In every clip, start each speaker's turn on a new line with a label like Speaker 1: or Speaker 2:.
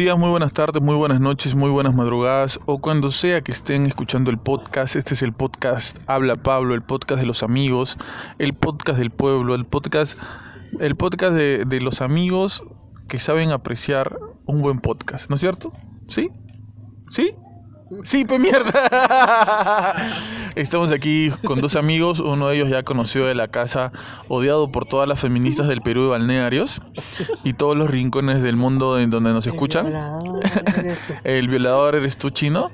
Speaker 1: Días, muy buenas tardes, muy buenas noches, muy buenas madrugadas o cuando sea que estén escuchando el podcast. Este es el podcast Habla Pablo, el podcast de los amigos, el podcast del pueblo, el podcast, el podcast de, de los amigos que saben apreciar un buen podcast, ¿no es cierto? ¿Sí? ¿Sí? Sí, pe mierda. Estamos aquí con dos amigos. Uno de ellos ya conocido de la casa, odiado por todas las feministas del Perú y balnearios y todos los rincones del mundo en donde nos escuchan. El violador eres tú, chino.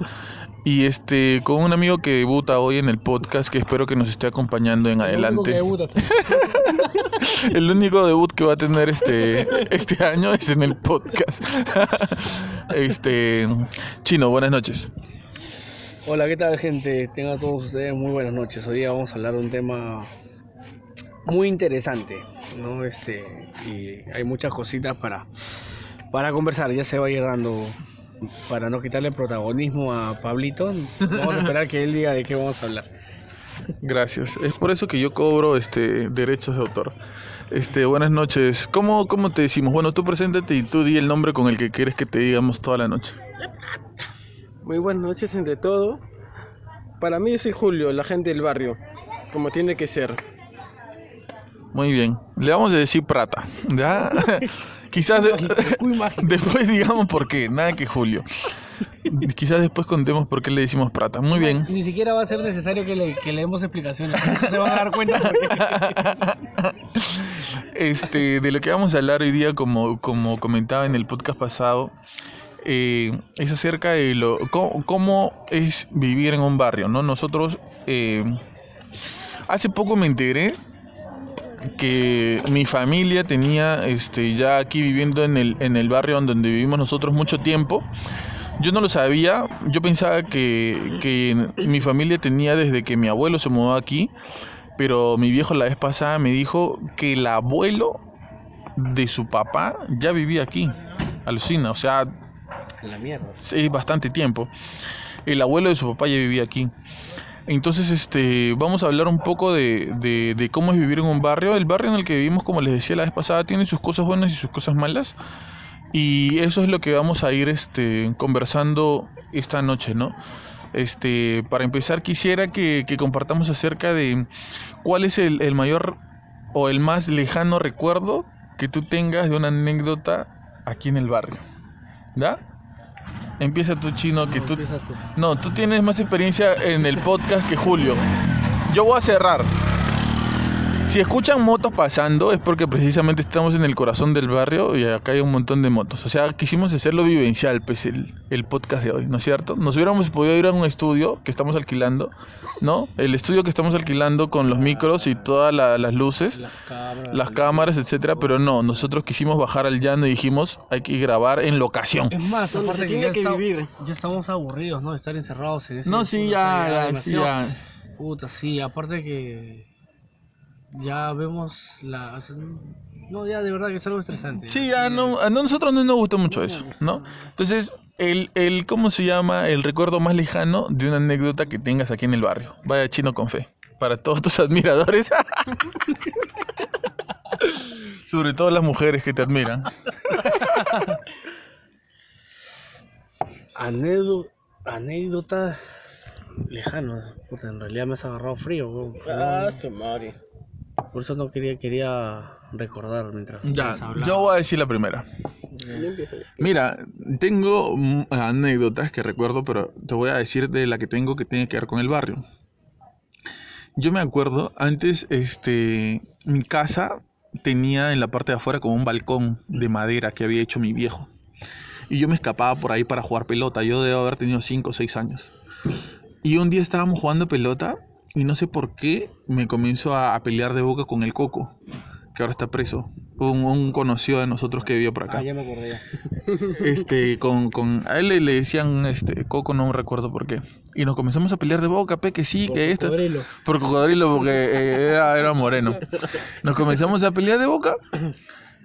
Speaker 1: Y este, con un amigo que debuta hoy en el podcast, que espero que nos esté acompañando en adelante. El único debut que va a tener este, este año es en el podcast. Este, Chino, buenas noches.
Speaker 2: Hola, ¿qué tal gente? Tengan todos ustedes muy buenas noches. Hoy día vamos a hablar de un tema muy interesante, ¿no? Este, y hay muchas cositas para, para conversar. Ya se va a ir dando para no quitarle protagonismo a Pablito, vamos a esperar que él diga de qué vamos a hablar.
Speaker 1: Gracias. Es por eso que yo cobro este derechos de autor. Este, buenas noches. ¿Cómo, cómo te decimos? Bueno, tú preséntate y tú di el nombre con el que quieres que te digamos toda la noche.
Speaker 3: Muy buenas noches entre todo. Para mí soy Julio, la gente del barrio, como tiene que ser.
Speaker 1: Muy bien. Le vamos a decir Prata. ¿Ya? Quizás después digamos por qué, nada que Julio. Quizás después contemos por qué le decimos Prata. Muy bien.
Speaker 2: Ni siquiera va a ser necesario que le, que le demos explicaciones. se van a dar cuenta.
Speaker 1: Este, de lo que vamos a hablar hoy día, como, como comentaba en el podcast pasado, eh, es acerca de lo, cómo, es vivir en un barrio, ¿no? Nosotros, eh, hace poco me enteré que mi familia tenía este, ya aquí viviendo en el, en el barrio donde vivimos nosotros mucho tiempo. Yo no lo sabía, yo pensaba que, que mi familia tenía desde que mi abuelo se mudó aquí, pero mi viejo la vez pasada me dijo que el abuelo de su papá ya vivía aquí. Alucina, o sea...
Speaker 2: La mierda.
Speaker 1: Sí, bastante tiempo. El abuelo de su papá ya vivía aquí. Entonces, este, vamos a hablar un poco de, de, cómo es vivir en un barrio. El barrio en el que vivimos, como les decía la vez pasada, tiene sus cosas buenas y sus cosas malas. Y eso es lo que vamos a ir este, conversando esta noche, ¿no? Este, para empezar, quisiera que, que compartamos acerca de cuál es el, el mayor o el más lejano recuerdo que tú tengas de una anécdota aquí en el barrio. ¿Da? Empieza tu chino que tú... No, tú tienes más experiencia en el podcast que Julio. Yo voy a cerrar. Si escuchan motos pasando es porque precisamente estamos en el corazón del barrio y acá hay un montón de motos. O sea, quisimos hacerlo vivencial, pues el, el podcast de hoy, ¿no es cierto? Nos hubiéramos podido ir a un estudio que estamos alquilando ¿no? El estudio que estamos alquilando con los micros y todas las luces, las cámaras, etcétera, pero no, nosotros quisimos bajar al llano y dijimos, hay que grabar en locación.
Speaker 2: Es más, aparte que, que vivir. Ya estamos aburridos, ¿no? De estar encerrados en ese
Speaker 1: No, sí, ya, ya, sí, ya.
Speaker 2: Puta, sí, aparte que ya vemos la no, ya de verdad que es algo estresante.
Speaker 1: Sí, ya no, a nosotros no nos gusta mucho eso, ¿no? Entonces, el, el, ¿cómo se llama? El recuerdo más lejano de una anécdota que tengas aquí en el barrio. Vaya chino con fe. Para todos tus admiradores. Sobre todo las mujeres que te admiran.
Speaker 2: Anécdota, anécdota lejana. en realidad me has agarrado frío.
Speaker 3: Ah, su madre.
Speaker 2: Por eso no quería, quería recordar mientras.
Speaker 1: Ya, yo voy a decir la primera. Mira, tengo anécdotas que recuerdo, pero te voy a decir de la que tengo que tiene que ver con el barrio. Yo me acuerdo, antes, este, mi casa tenía en la parte de afuera como un balcón de madera que había hecho mi viejo. Y yo me escapaba por ahí para jugar pelota. Yo debo haber tenido 5 o 6 años. Y un día estábamos jugando pelota y no sé por qué me comenzó a, pelear de boca con el coco, que ahora está preso. Un, un conocido de nosotros que vivía por acá.
Speaker 2: Ah, ya me acordé.
Speaker 1: Este, con, con, a él le, decían este, coco, no recuerdo por qué. Y nos comenzamos a pelear de boca, pe, que sí, que esto.
Speaker 2: Cocodrilo.
Speaker 1: Por cocodrilo, porque eh, era, era moreno. Nos comenzamos a pelear de boca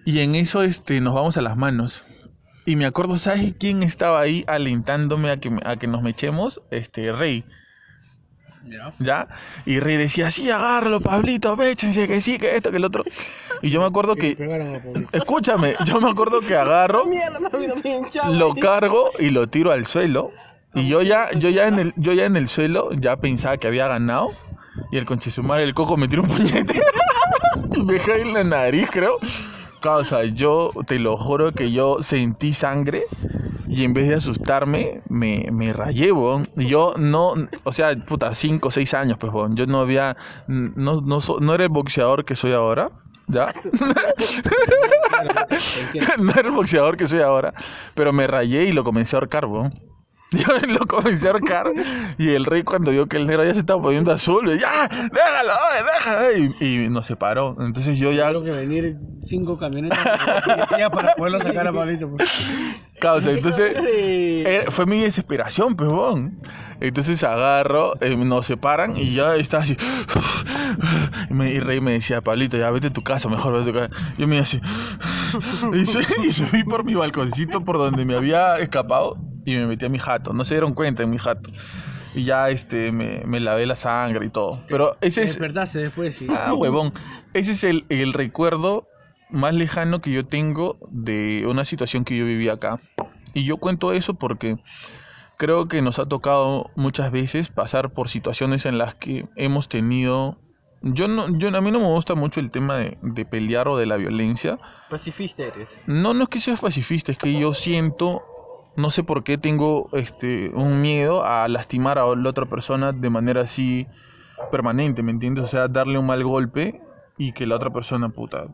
Speaker 1: y en eso este, nos vamos a las manos. Y me acuerdo, ¿sabes quién estaba ahí alentándome a que, a que nos mechemos? Este, Rey.
Speaker 2: Ya.
Speaker 1: ¿ya? Y Rey decía, sí, agárralo, Pablito, véchense, que sí, que esto, que el otro. Y yo me acuerdo
Speaker 2: Que
Speaker 1: escúchame, yo me acuerdo que agarro, lo cargo y lo tiro al suelo. Y yo ya, yo ya en el, yo ya en el suelo ya pensaba que había ganado. Y el conchisumar, el coco me tiró un puñete. y me cae en la nariz, creo. Causa, yo te lo juro que yo sentí sangre. Y en vez de asustarme, me, me rayé, weón. Y yo no, o sea, puta, 5 o 6 años, pues, weón. Yo no había, no, no, so- no era el boxeador que soy ahora, ¿ya? No era el boxeador que soy ahora, pero me rayé y lo comencé a ahorcar, weón. Yo lo comencé a ahorcar y el rey cuando vio que el negro ya se estaba poniendo azul, ya, déjalo, déjalo. Y, y nos separó. Entonces yo ya,
Speaker 2: Tengo que venir cinco camionetas para poderlo sacar a Pablito. pues.
Speaker 1: causa, entonces
Speaker 3: Eh,
Speaker 1: fue mi desesperación, pues. Entonces agarro, eh, nos separan y ya estaba así. Y, me, y Rey me decía, Pablito, ya vete a tu casa, mejor vete a tu casa. Yo me iba así. Y subí por mi balconcito por donde me había escapado y me metí a mi jato. No se dieron cuenta en mi jato. Y ya este, me, me lavé la sangre y todo. Pero ese es.
Speaker 2: despertaste después, sí.
Speaker 1: Ah, huevón. Ese es el, el recuerdo más lejano que yo tengo de una situación que yo viví acá. Y yo cuento eso porque creo que nos ha tocado muchas veces pasar por situaciones en las que hemos tenido... Yo no, yo, a mí no me gusta mucho el tema de, de pelear o de la violencia.
Speaker 3: Pacifista eres.
Speaker 1: No, no es que seas pacifista, es que yo siento, no sé por qué tengo este un miedo a lastimar a la otra persona de manera así permanente, ¿me entiendes? O sea, darle un mal golpe y que la otra persona, puta.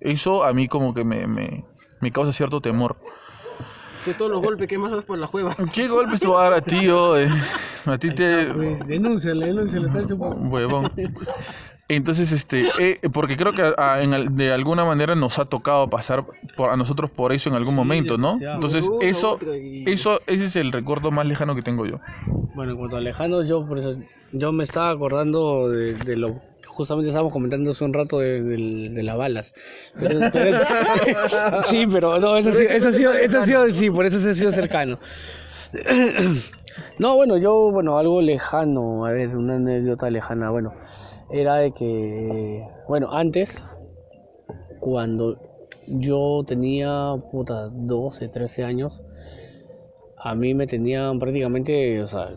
Speaker 1: Eso a mí como que me, me, me causa cierto temor.
Speaker 3: De todos los golpes que más das por la cueva.
Speaker 1: ¿Qué golpes te va a dar a ti, oh, eh? A ti te...
Speaker 2: Pues denúnciale, denúnciale, está en su-
Speaker 1: Huevón. Entonces, este, eh, porque creo que a- en al- de alguna manera nos ha tocado pasar por, a nosotros por eso en algún momento, ¿no? Entonces, eso, eso, ese es el recuerdo más lejano que tengo yo.
Speaker 2: Bueno, en cuanto a lejano, yo por eso, yo me estaba acordando de, de lo que justamente estábamos comentando hace un rato de, las balas. Pero- pero sí, pero no, eso, sí- eso ha sido, eso ha sido, sí, por eso se ha sido cercano. No, bueno, yo, bueno, algo lejano, a ver, una anécdota lejana, bueno, era de que, bueno, antes, cuando yo tenía, puta, 12, 13 años, a mí me tenían prácticamente, o sea,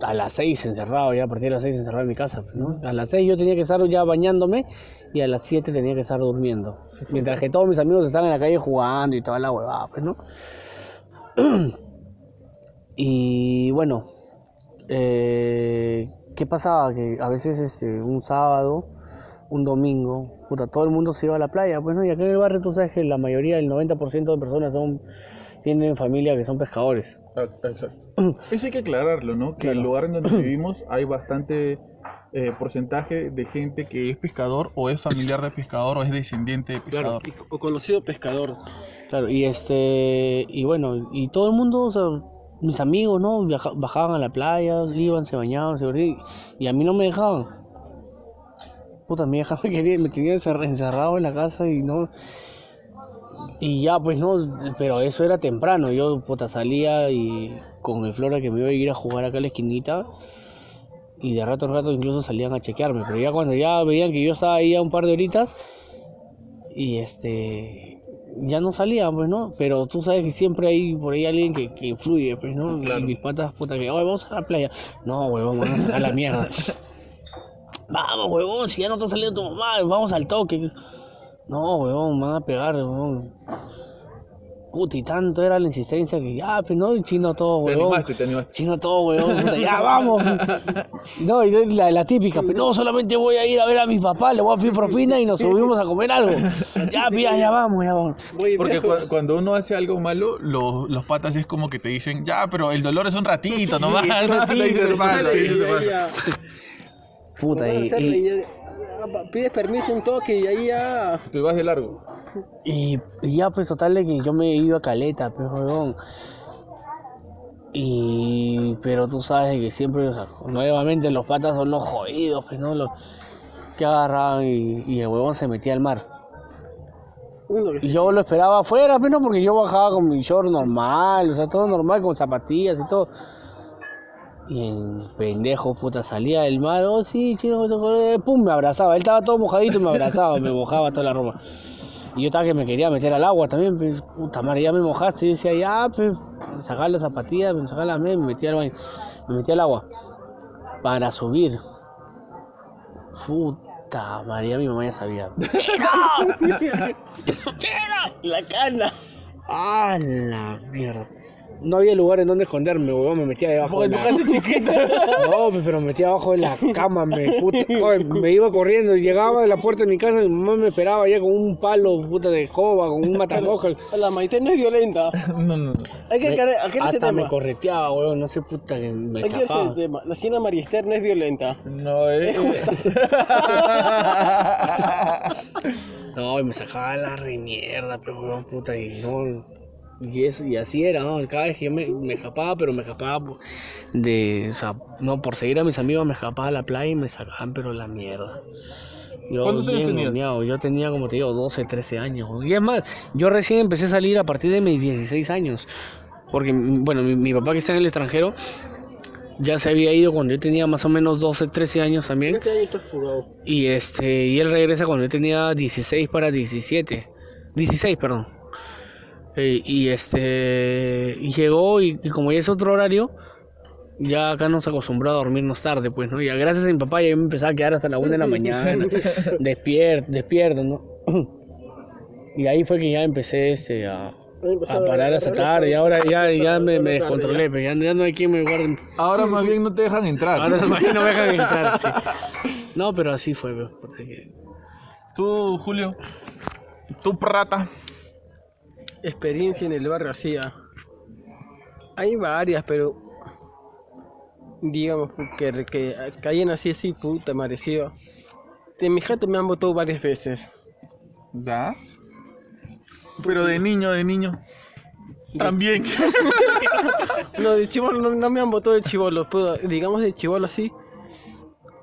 Speaker 2: a las 6 encerrado, ya a partir de las 6 encerrado en mi casa, ¿no? A las 6 yo tenía que estar ya bañándome y a las 7 tenía que estar durmiendo. Mientras que todos mis amigos estaban en la calle jugando y toda la huevada, pues, ¿no? Y bueno, eh, ¿qué pasaba? Que a veces este, un sábado, un domingo, puta, todo el mundo se iba a la playa, pues no, y acá en el barrio tú sabes que la mayoría, el 90% de personas son, tienen familia que son pescadores.
Speaker 1: Eso hay que aclararlo, ¿no? Que
Speaker 2: Claro.
Speaker 1: el lugar en donde vivimos hay bastante eh, porcentaje de gente que es pescador o es familiar de pescador o es descendiente de
Speaker 3: Claro,
Speaker 1: pescador.
Speaker 3: y- o conocido pescador.
Speaker 2: Claro, y este, y bueno, y todo el mundo, o sea, mis amigos, ¿no? Viaja- bajaban a la playa, iban, se bañaban, se dormían, y a mí no me dejaban. Puta, mi hija me quería, me encerra- encerrado en la casa y no. Y ya, pues no, pero eso era temprano. Yo, puta, salía y con el Flora que me iba a ir a jugar acá a la esquinita. Y de rato en rato incluso salían a chequearme. Pero ya cuando ya veían que yo estaba ahí a un par de horitas, y este ya no salían pues no pero tú sabes que siempre hay por ahí alguien que, que influye pues no
Speaker 1: Claro.
Speaker 2: y mis patas puta que "Oye, vamos a la playa no huevón vamos a sacar la mierda. Vamos huevón si ya no está saliendo tu mamá vamos al toque. No huevón me van a pegar huevón puta y tanto era la insistencia que ya pues no y chino todo
Speaker 1: Te
Speaker 2: huevón
Speaker 1: animaste, te animaste.
Speaker 2: Chino todo, weón. puta, ya vamos. No, y es la, la típica, pero no, solamente voy a ir a ver a mi papá, le voy a pedir propina y nos subimos a comer algo. Ya, ya, ya vamos, ya vamos.
Speaker 3: Voy,
Speaker 1: Porque cu- cuando uno hace algo malo, los, los patas es como que te dicen, ya, pero el dolor es un ratito nomás.
Speaker 2: Sí,
Speaker 1: ¿no?
Speaker 3: ya-
Speaker 2: Puta, y,
Speaker 3: ya- ya pides permiso un toque y ahí ya.
Speaker 1: Te vas de largo.
Speaker 2: y- y ya, pues, total, de que yo me he ido a Caleta, pues, weón. Y, pero tú sabes que siempre, o sea, nuevamente los patas son los jodidos, pues, ¿no? Los que agarraban y, y el huevón se metía al mar. Y yo lo esperaba afuera, pero porque yo bajaba con mi short normal, o sea, todo normal, con zapatillas y todo. Y el pendejo, puta, salía del mar, oh sí, chino, pum, me abrazaba. Él estaba todo mojadito y me abrazaba, me mojaba toda la ropa. Y yo estaba que me quería meter al agua también, pues, puta madre, ya me mojaste. Y decía, ya, pues, me sacaba las zapatillas, me sacaba la me metía al baño, me metía al agua. Para subir. Puta María, mi mamá ya sabía.
Speaker 3: La cana.
Speaker 2: ¡Ah, la mierda! No había lugar en donde esconderme, weón, me metía debajo de la... No, pues, pero me metía abajo de la cama, me, puta, oye, me iba corriendo, llegaba de la puerta de mi casa, mi mamá me esperaba ya con un palo, puta, de escoba, con un matamosca.
Speaker 3: La maite no es violenta.
Speaker 1: No, no, no.
Speaker 3: Hay que aclarar aquel ese
Speaker 2: Hasta me
Speaker 3: tema.
Speaker 2: correteaba, weón, no sé, puta, que me
Speaker 3: Hay que ese tema. La señora María Esther no es violenta.
Speaker 1: No, eh.
Speaker 2: No, y me sacaba la re mierda, pero weón, puta, y no. Y, eso, y así era, ¿no? Cada vez que yo me, me escapaba, pero me escapaba de. O sea, no, por seguir a mis amigos me escapaba a la playa y me sacaban, pero la mierda. Yo,
Speaker 1: ¿Cuántos años tenías?
Speaker 2: Yo tenía, como te digo, 12, 13 años. Y es más, yo recién empecé a salir a partir de mis 16 años. Porque, bueno, mi, mi papá que está en el extranjero ya se había ido cuando yo tenía más o menos 12, 13 años también.
Speaker 3: Ese año estás fugado.
Speaker 2: Y este, y él regresa cuando yo tenía 16 para 17. 16, perdón. Eh, y este, y llegó y, y como ya es otro horario, ya acá nos acostumbró a dormirnos tarde, pues, ¿no? Y gracias a mi papá ya me empezaba a quedar hasta la 1 de la mañana, despierto, despierto, ¿no? Y ahí fue que ya empecé este, a, a parar hasta tarde y ahora ya, ya me, me descontrolé, pero ya, ya no hay quien me guarde.
Speaker 1: Ahora más bien no te dejan entrar.
Speaker 2: Ahora no, no me dejan entrar, sí. No, pero así fue, pues, porque-
Speaker 1: Tú, Julio. Tú, prata.
Speaker 3: Experiencia en el barrio hacía. Hay varias, pero. Digamos que, que, hayan así, así, puta, merecido. De mi jato me han votado varias veces.
Speaker 1: ¿Da? Pero de niño, de niño. También.
Speaker 3: No, de chivolo no, no me han votado de chivolo, pero digamos de chivolo así.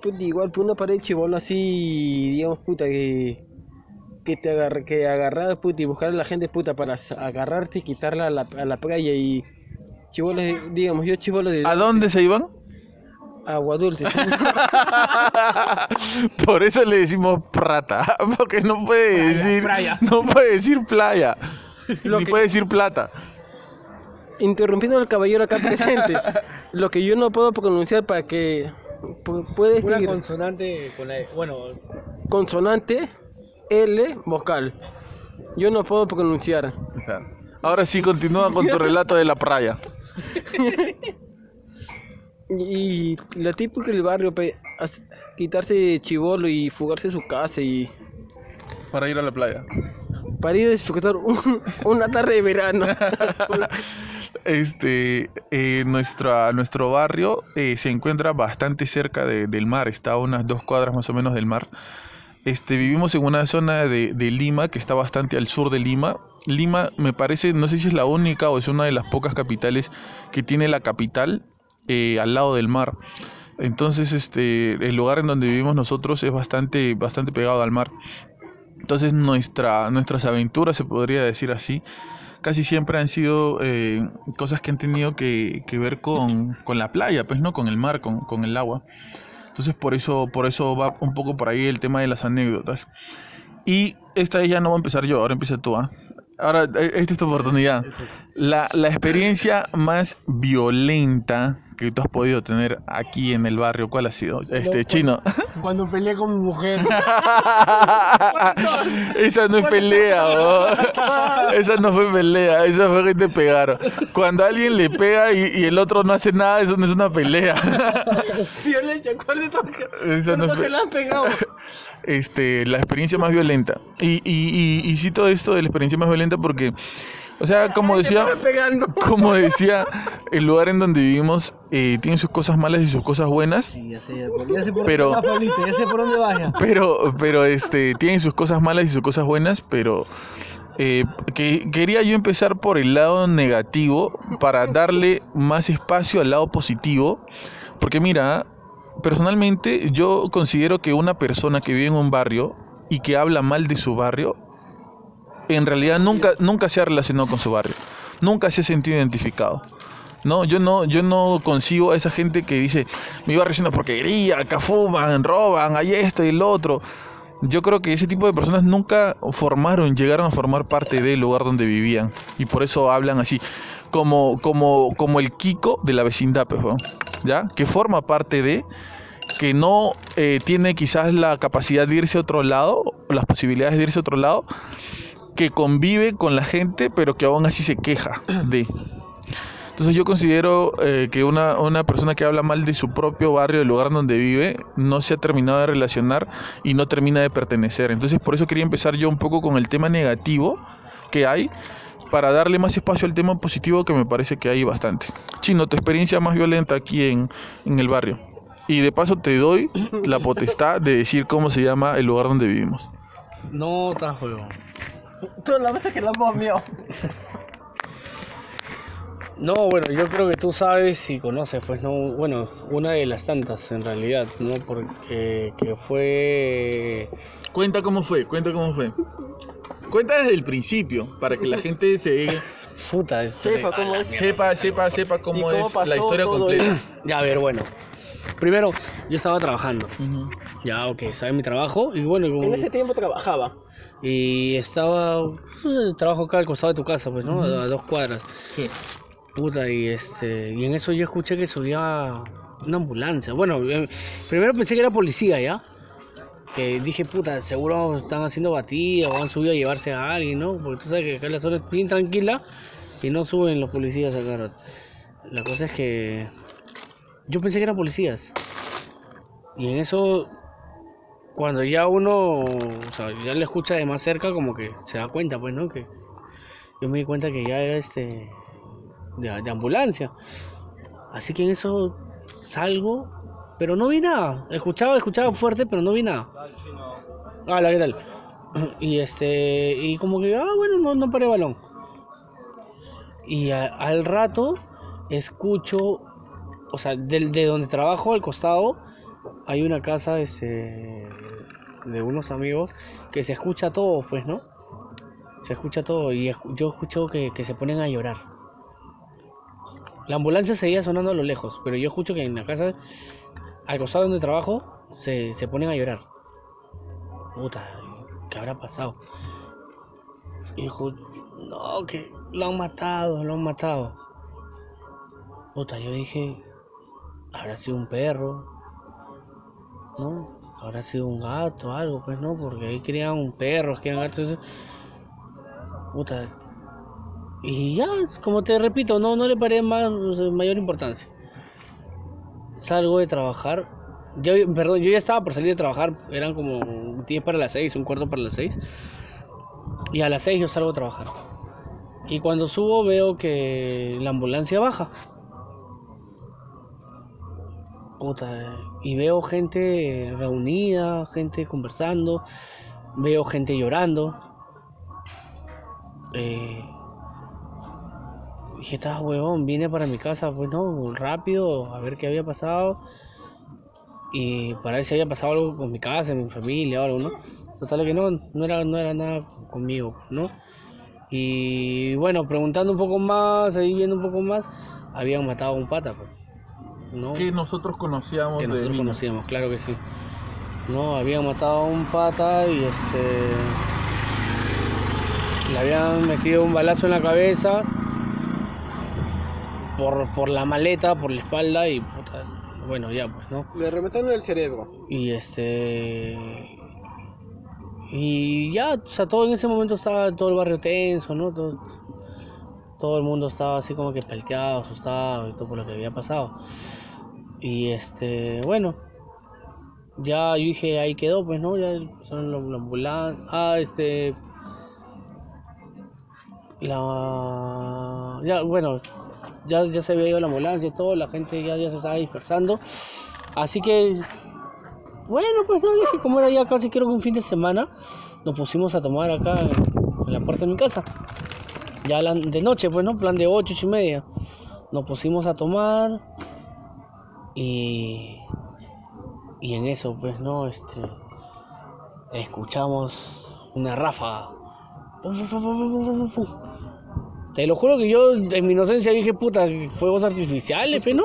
Speaker 3: Pues igual, por una pared de chivolo así, digamos, puta, que. Que te agarre, que agarrar, puta, y buscar a la gente, puta, para agarrarte y quitarla a la, a la playa y. Chivolos, de- digamos, yo chivolo de
Speaker 1: ¿A dónde se iban?
Speaker 3: agua dulce.
Speaker 1: Por eso le decimos prata, porque no puede decir
Speaker 2: playa.
Speaker 1: no puede decir playa,
Speaker 3: Lo
Speaker 1: ni
Speaker 3: que-
Speaker 1: puede decir plata.
Speaker 3: Interrumpiendo al caballero acá presente. Lo que yo no puedo pronunciar para que. pu- Puede
Speaker 2: Una consonante con la. Bueno,
Speaker 3: consonante L vocal. Yo no puedo pronunciar.
Speaker 1: Ahora sí continúa con tu relato de la playa.
Speaker 3: Y la típica del barrio, pe, quitarse chivolo y fugarse de su casa y
Speaker 1: Para ir a la playa.
Speaker 3: para ir a disfrutar un- una tarde de verano.
Speaker 1: Este, eh, nuestra, nuestro barrio eh, se encuentra bastante cerca de- del mar, está a unas dos cuadras más o menos del mar. Este, vivimos en una zona de, de Lima que está bastante al sur de Lima. Lima me parece, no sé si es la única o es una de las pocas capitales que tiene la capital eh, al lado del mar. Entonces, este, el lugar en donde vivimos nosotros es bastante, bastante pegado al mar. Entonces, nuestra, nuestras aventuras, se podría decir así, casi siempre han sido eh, cosas que han tenido que, que ver con, con la playa, pues, ¿no? Con el mar, con, con el agua. Entonces, por eso, por eso va un poco por ahí el tema de las anécdotas. Y esta ya no va a empezar yo, ahora empieza tú, ¿ah? Ahora, eh, esta es tu oportunidad. La, la experiencia más violenta que tú has podido tener aquí en el barrio, ¿cuál ha sido? Este, chino.
Speaker 2: cuando peleé con mi mujer.
Speaker 1: esa no es pelea, ¿o? Esa no fue pelea, esa fue que te pegaron. Cuando alguien le pega y, y el otro no hace nada, eso no es una pelea.
Speaker 3: Violencia, ¿cuál de todos que,
Speaker 1: Esa no fue-
Speaker 3: que le han pegado?
Speaker 1: Este, la experiencia más violenta. Y, y, y, y cito esto de la experiencia más violenta porque, o sea, como decía, como decía, el lugar en donde vivimos eh, tiene sus cosas malas y sus cosas buenas.
Speaker 2: Sí, ya sé, ya sé por
Speaker 1: Pero-
Speaker 2: dónde va, Pablito, ya sé por dónde vaya.
Speaker 1: Pero, pero este, tiene sus cosas malas y sus cosas buenas, pero eh, que, quería yo empezar por el lado negativo para darle más espacio al lado positivo. Porque mira, personalmente yo considero que una persona que vive en un barrio y que habla mal de su barrio, en realidad nunca, nunca se ha relacionado con su barrio, nunca se ha sentido identificado. No, yo no, yo no consigo a esa gente que dice, mi barrio es una porquería, acá fuman, roban, hay esto y el otro. Yo creo que ese tipo de personas nunca formaron, llegaron a formar parte del lugar donde vivían. Y por eso hablan así. Como, como, como el Kiko de la vecindad, pues. ¿Ya? Que forma parte de, que no eh, tiene quizás la capacidad de irse a otro lado, o las posibilidades de irse a otro lado, que convive con la gente, pero que aún así se queja de. Entonces yo considero eh, que una, una persona que habla mal de su propio barrio, del lugar donde vive, no se ha terminado de relacionar y no termina de pertenecer. Entonces por eso quería empezar yo un poco con el tema negativo que hay para darle más espacio al tema positivo que me parece que hay bastante. Chino, tu experiencia más violenta aquí en, en el barrio. Y de paso te doy la potestad de decir cómo se llama el lugar donde vivimos.
Speaker 2: No, estás huevón.
Speaker 3: Tú la vez que la hemos mío.
Speaker 2: No, bueno, yo creo que tú sabes y conoces, pues, no, bueno, una de las tantas en realidad, ¿no? Porque que fue...
Speaker 1: Cuenta cómo fue, cuenta cómo fue. Cuenta desde el principio, para que la gente se
Speaker 2: Puta,
Speaker 3: Sepa cómo es.
Speaker 1: sepa, sepa, sepa cómo,
Speaker 3: ¿Y cómo
Speaker 1: es la historia completa.
Speaker 2: Ya, a ver, bueno. Primero, yo estaba trabajando. Ya, ok, estaba en mi trabajo y bueno, como-
Speaker 3: En ese tiempo trabajaba.
Speaker 2: y estaba... eh, Trabajo acá al costado de tu casa, pues, ¿no? A dos cuadras.
Speaker 1: Sí.
Speaker 2: Puta, y este, y en eso yo escuché que subía una ambulancia. Bueno, eh, primero pensé que era policía, ¿ya? Que dije, puta, seguro están haciendo batida o han subido a llevarse a alguien, ¿no? Porque tú sabes que acá la zona es bien tranquila y no suben los policías acá. La cosa es que yo pensé que eran policías. Y en eso, cuando ya uno, o sea, ya le escucha de más cerca, como que se da cuenta, pues, ¿no? Que yo me di cuenta que ya era este de, de ambulancia. Así que en eso salgo, pero no vi nada. Escuchaba, escuchaba fuerte, pero no vi nada. Hola, ¿qué tal? Y este, y como que, ah, bueno, no, no paré balón. Y al rato escucho, o sea, del, de donde trabajo al costado, hay una casa este, de unos amigos que se escucha todo, pues, ¿no? Se escucha todo y yo escucho que, que se ponen a llorar. La ambulancia seguía sonando a lo lejos, pero yo escucho que en la casa, al costado donde trabajo, se, se ponen a llorar. Puta, ¿qué habrá pasado? Y dijo, no, que lo han matado, lo han matado. Puta, yo dije, habrá sido un perro, ¿no? Habrá sido un gato, algo, pues, ¿no? Porque ahí crían perros, crían gatos. Puta, y ya, como te repito, no, no le paré más, mayor importancia. Salgo de trabajar. Yo, perdón, yo ya estaba por salir de trabajar. Eran como 10 para las 6, un cuarto para las 6. Y a las 6 yo salgo a trabajar. Y cuando subo veo que la ambulancia baja. Puta, y veo gente reunida, gente conversando. Veo gente llorando. Eh, dije, estás huevón, vine para mi casa, pues no, rápido, a ver qué había pasado. Y para ver si había pasado algo con mi casa, mi familia o algo, ¿no? Total que no, no era, no era nada conmigo, ¿no? Y bueno, preguntando un poco más, ahí viendo un poco más, habían matado a un pata, pues. ¿no?
Speaker 1: Que nosotros conocíamos
Speaker 2: que nosotros conocíamos, claro que sí. No, habían matado a un pata y este. Le habían metido un balazo en la cabeza por, por la maleta, por la espalda y puta, bueno, ya pues, ¿no?
Speaker 3: Le remetaron el cerebro.
Speaker 2: Y este. Y ya, o sea, todo en ese momento estaba todo el barrio tenso, ¿no? Todo, todo el mundo estaba así como que palteado, asustado y todo por lo que había pasado. Y este, bueno, ya yo dije, ahí quedó, pues, ¿no? Ya son la, la ambulancia. Ah, este. La. Ya, bueno, ya, ya se había ido la ambulancia y todo, la gente ya, ya se estaba dispersando. Así que bueno, pues no, dije, como era ya casi creo que un fin de semana, nos pusimos a tomar acá en, la puerta de mi casa. Ya de noche, pues, ¿no? Plan de 8, 8 y media. Nos pusimos a tomar y... Y en eso, pues, ¿no? Este... Escuchamos una ráfaga. Te lo juro que yo en mi inocencia dije, puta, fuegos artificiales, pero no.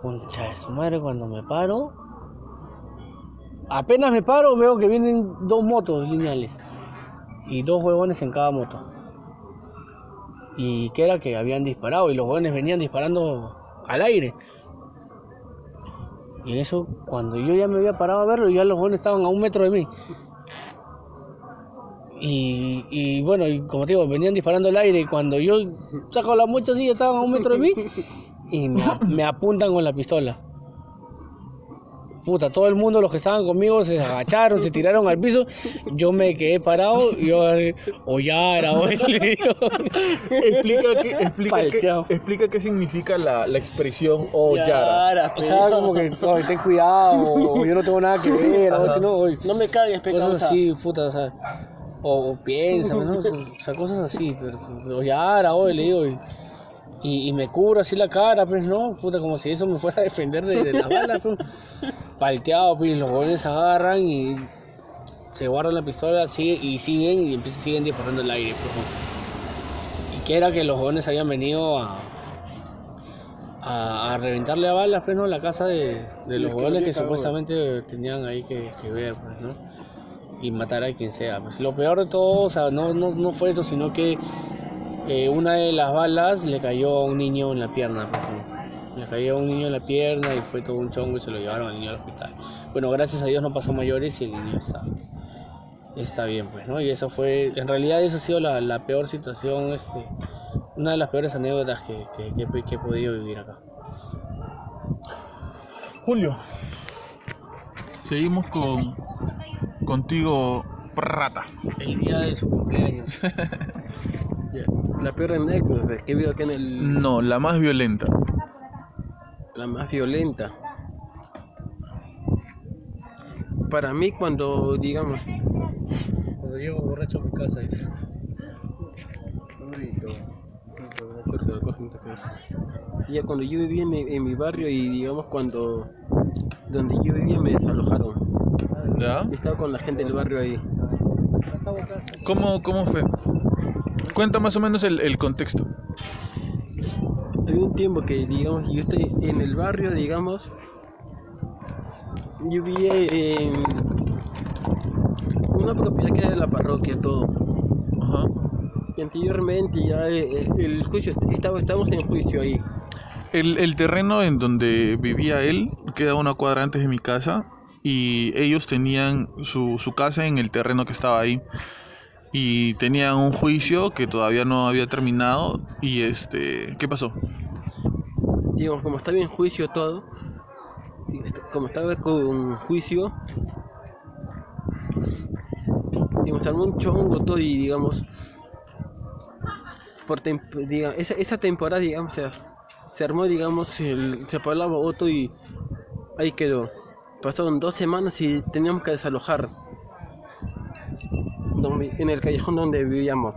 Speaker 2: Concha de su madre, cuando me paro. Apenas me paro, veo que vienen dos motos lineales. Y dos huevones en cada moto. Y que era que habían disparado. Y los huevones venían disparando al aire. Y eso, cuando yo ya me había parado a verlo, ya los huevones estaban a un metro de mí. Y, y bueno, y como te digo, venían disparando al aire. Y cuando yo saco la mocha así, estaban a un metro de mí. Y me, ap- me apuntan con la pistola. Puta, todo el mundo, los que estaban conmigo, se agacharon, se tiraron al piso. Yo me quedé parado y yo, o ya era, o le digo.
Speaker 1: Explica qué, explica qué,
Speaker 2: Palteado.
Speaker 1: explica qué significa la, la expresión oh Yara.
Speaker 2: O sea, como que, "Oye, ten cuidado, o yo no tengo nada que ver, o si no,
Speaker 3: No me cagues,
Speaker 2: cosas
Speaker 3: pecado.
Speaker 2: así, puta, o sea, o, piensa, ¿no? O sea, cosas así, pero, o ya era, hoy le digo, y, y, y me cubro así la cara, pues no, puta, como si eso me fuera a defender de, de las balas, pues. palteado, pues, y los jóvenes agarran y se guardan la pistola sigue, y siguen y empiezan, siguen disparando el aire, pues. ¿no? Y que era que los jóvenes habían venido a, a, a reventarle a balas, pues, ¿no? La casa de, de los
Speaker 3: que
Speaker 2: jóvenes que
Speaker 3: cagón.
Speaker 2: supuestamente tenían ahí que, que ver, pues, ¿no? Y matar a quien sea. Pues. Lo peor de todo, o sea, no, no, no fue eso, sino que eh, una de las balas le cayó a un niño en la pierna. pues. Le cayó a un niño en la pierna y fue todo un chongo y se lo llevaron al niño al hospital. Bueno, gracias a Dios no pasó mayores y el niño está, está bien, pues, ¿no? Y eso fue, en realidad esa ha sido la, la peor situación, este, una de las peores anécdotas que, que, que- que he podido vivir acá.
Speaker 1: Julio, seguimos con contigo, Prata.
Speaker 2: El día de su cumpleaños.
Speaker 3: La peor anécdota que visto acá en el...
Speaker 1: No, la más violenta.
Speaker 3: La más violenta. Para mí cuando, digamos...
Speaker 2: Cuando llego borracho a mi casa.
Speaker 3: Ya cuando yo vivía en mi, en mi barrio y digamos cuando... Donde yo vivía me desalojaron.
Speaker 1: ¿Ya?
Speaker 3: Estaba con la gente del barrio ahí.
Speaker 1: ¿Cómo, cómo fue? Cuenta más o menos el, el contexto.
Speaker 3: Había un tiempo que, digamos, yo estoy en el barrio, digamos, yo vivía en una propiedad que era de la parroquia, todo.
Speaker 1: Ajá.
Speaker 3: Y anteriormente ya eh, el juicio, estaba, estábamos en juicio ahí.
Speaker 1: El, el terreno en donde vivía él queda una cuadra antes de mi casa y ellos tenían su, su casa en el terreno que estaba ahí y tenían un juicio que todavía no había terminado y este ¿qué pasó?
Speaker 3: Digamos, como estaba en juicio todo, como estaba con juicio, digamos, armó un chongo todo y digamos, por esa, esa temporada, digamos, se, se armó, digamos, el, se apagó voto y ahí quedó. Pasaron dos semanas y teníamos que desalojar en el callejón donde vivíamos.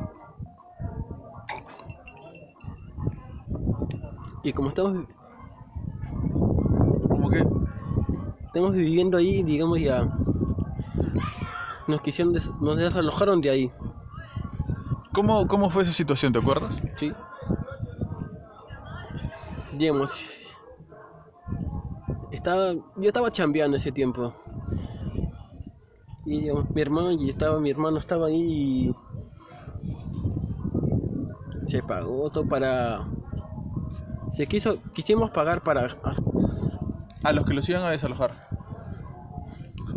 Speaker 3: Y como estamos
Speaker 1: ¿Cómo qué?
Speaker 3: Estamos viviendo ahí, digamos ya. Nos quisieron, des- nos desalojaron de ahí,
Speaker 1: ¿Cómo, ¿Cómo fue esa situación? ¿Te acuerdas?
Speaker 3: ¿sí? Digamos, estaba, yo estaba chambeando ese tiempo. Y digamos, mi hermano, y estaba, mi hermano estaba ahí y se pagó todo para, se quiso, quisimos pagar para,
Speaker 1: A los que los iban a desalojar.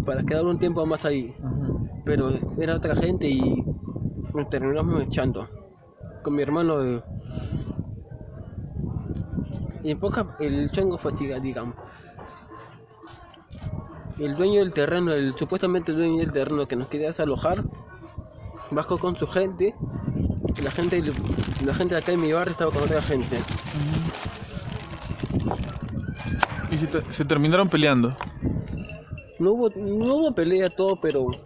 Speaker 3: para quedar un tiempo más ahí. pero era otra gente y nos terminamos echando con mi hermano y en poca el chongo fue así digamos el dueño del terreno el supuestamente el dueño del terreno que nos quería desalojar bajó con su gente y la gente la gente de acá en mi barrio estaba con otra gente
Speaker 1: Y se, te- se terminaron peleando.
Speaker 3: no hubo no hubo pelea todo pero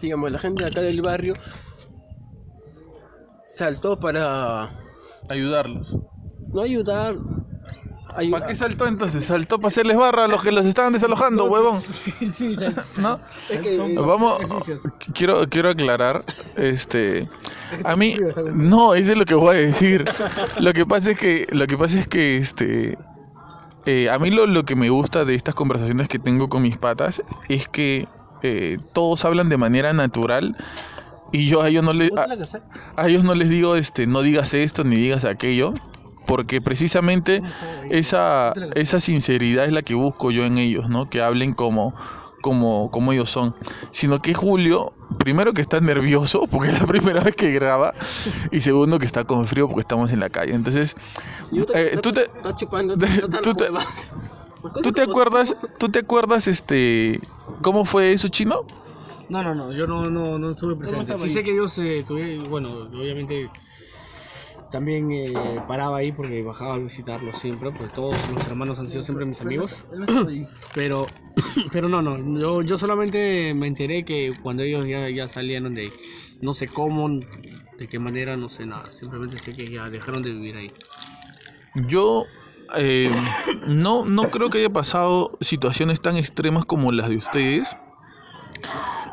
Speaker 3: digamos la gente de acá del barrio saltó para
Speaker 1: Ayudarlos.
Speaker 3: no ayudar Hay-
Speaker 1: ¿Para qué saltó entonces? Saltó para hacerles barra a los que los estaban desalojando, huevón.
Speaker 2: sí,
Speaker 1: ¿No?
Speaker 3: Es que,
Speaker 1: Vamos,
Speaker 2: ejercicios.
Speaker 1: quiero, quiero aclarar, este, a mí, no, eso es lo que voy a decir. Lo que pasa es que, lo que pasa es que, este, eh, a mí lo, lo que me gusta de estas conversaciones que tengo con mis patas es que eh, todos hablan de manera natural y yo a ellos no les, a, a ellos no les digo, este, no digas esto ni digas aquello, porque precisamente esa, esa sinceridad es la que busco yo en ellos, ¿no? Que hablen como, como, como ellos son. Sino que Julio, primero que está nervioso, porque es la primera vez que graba, y segundo que está con frío porque estamos en la calle. Entonces, eh, tú te, tú te-. ¿tú te acuerdas, tú te acuerdas, este, cómo fue eso, chino?
Speaker 2: No, no, no, yo no, no, no estuve presente. Sí
Speaker 3: ahí.
Speaker 2: sé que ellos, eh, tuve- bueno, obviamente también eh, paraba ahí porque bajaba a visitarlos siempre, porque todos los hermanos han sido siempre mis amigos. Pero, pero no, no, yo, yo solamente me enteré que cuando ellos ya, ya salieron de ahí, no sé cómo, de qué manera, no sé nada, simplemente sé que ya dejaron de vivir ahí.
Speaker 1: Yo eh, no, no creo que haya pasado situaciones tan extremas como las de ustedes.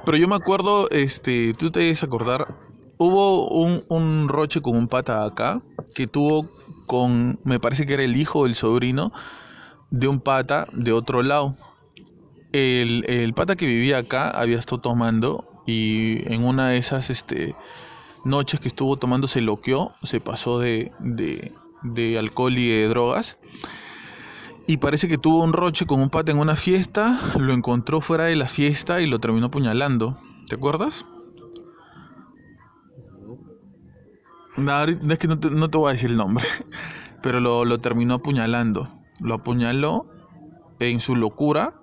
Speaker 1: Pero yo me acuerdo, este, tú te debes acordar, hubo un, un roche con un pata acá que tuvo con, me parece que era el hijo o el sobrino de un pata de otro lado. El, el pata que vivía acá había estado tomando y en una de esas este, noches que estuvo tomando se loqueó, se pasó de, de, de alcohol y de drogas. Y parece que tuvo un roche con un pata en una fiesta, lo encontró fuera de la fiesta y lo terminó apuñalando. ¿Te acuerdas? No, ahorita- es que no te, no te voy a decir el nombre, pero lo, lo terminó apuñalando. Lo apuñaló en su locura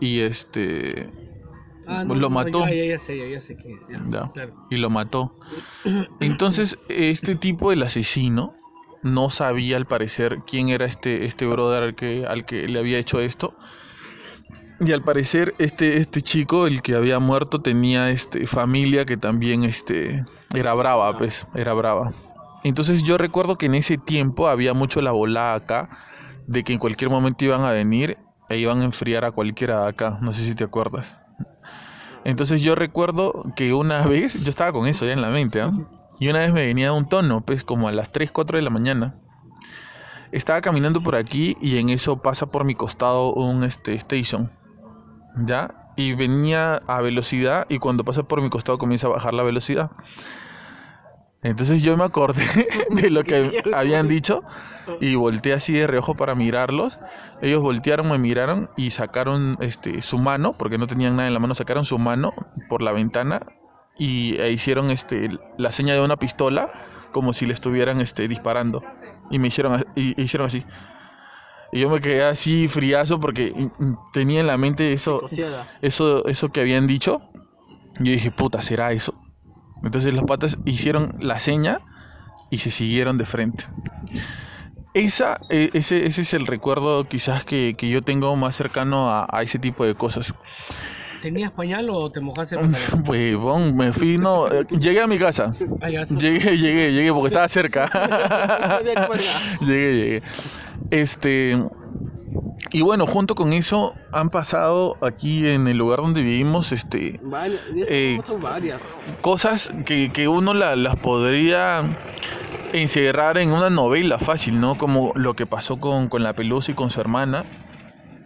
Speaker 1: y este lo mató.
Speaker 2: Ya, ya, ya sé, ya, ya sé que ya,
Speaker 1: Ya.
Speaker 2: claro.
Speaker 1: y lo mató. Entonces, este tipo, el asesino, no sabía al parecer quién era este, este brother al que, al que le había hecho esto. Y al parecer, este, este chico, el que había muerto, tenía este, familia que también este, era brava, pues, era brava. Entonces yo recuerdo que en ese tiempo había mucho la volada acá, de que en cualquier momento iban a venir e iban a enfriar a cualquiera de acá. No sé si te acuerdas. Entonces yo recuerdo que una vez, yo estaba con eso ya en la mente, ¿ah? Y una vez me venía un tono, pues como a las 3, 4 de la mañana. Estaba caminando por aquí y en eso pasa por mi costado un este, station. ¿Ya? Y venía a velocidad y cuando pasa por mi costado comienza a bajar la velocidad. Entonces yo me acordé de lo que habían dicho y volteé así de reojo para mirarlos. Ellos voltearon, me miraron y sacaron este, su mano, porque no tenían nada en la mano, sacaron su mano por la ventana y e hicieron este, la seña de una pistola como si le estuvieran este, disparando. Y me hicieron, y, hicieron así. Y yo me quedé así friazo porque tenía en la mente eso, eso, eso que habían dicho. Y yo dije, puta, ¿será eso? Entonces los patas hicieron la seña y se siguieron de frente. Esa, eh, ese, ese es el recuerdo quizás que, que yo tengo más cercano a, a ese tipo de cosas.
Speaker 2: ¿Tenías pañal o te mojaste?
Speaker 1: Huevón, me fui, no, eh, llegué a mi casa.
Speaker 2: Ah.
Speaker 1: Llegué, llegué, llegué porque estaba cerca. Llegué, llegué. Este. Y bueno, junto con eso han pasado aquí en el lugar donde vivimos este,
Speaker 3: Varias,
Speaker 1: Eh,
Speaker 3: varias.
Speaker 1: cosas que, que uno la- las podría encerrar en una novela fácil, ¿no? Como lo que pasó con, con la Pelusa y con su hermana,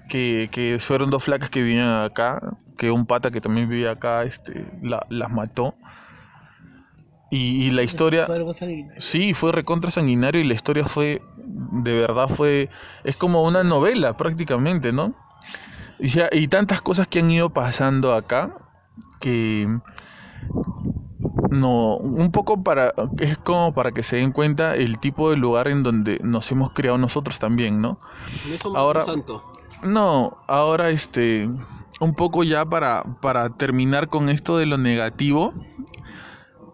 Speaker 1: que, que fueron dos flacas que vivían acá, que un pata que también vivía acá este, la- las mató. Y, y la historia... Sí, fue recontra sanguinario y la historia fue, de verdad fue, es como una novela prácticamente, ¿no? Y, ya- y tantas cosas que han ido pasando acá que no, un poco para, es como para que se den cuenta el tipo de lugar en donde nos hemos criado nosotros también, ¿no?
Speaker 3: No somos
Speaker 1: Ahora-
Speaker 3: un santo.
Speaker 1: No, ahora este, un poco ya para, para terminar con esto de lo negativo,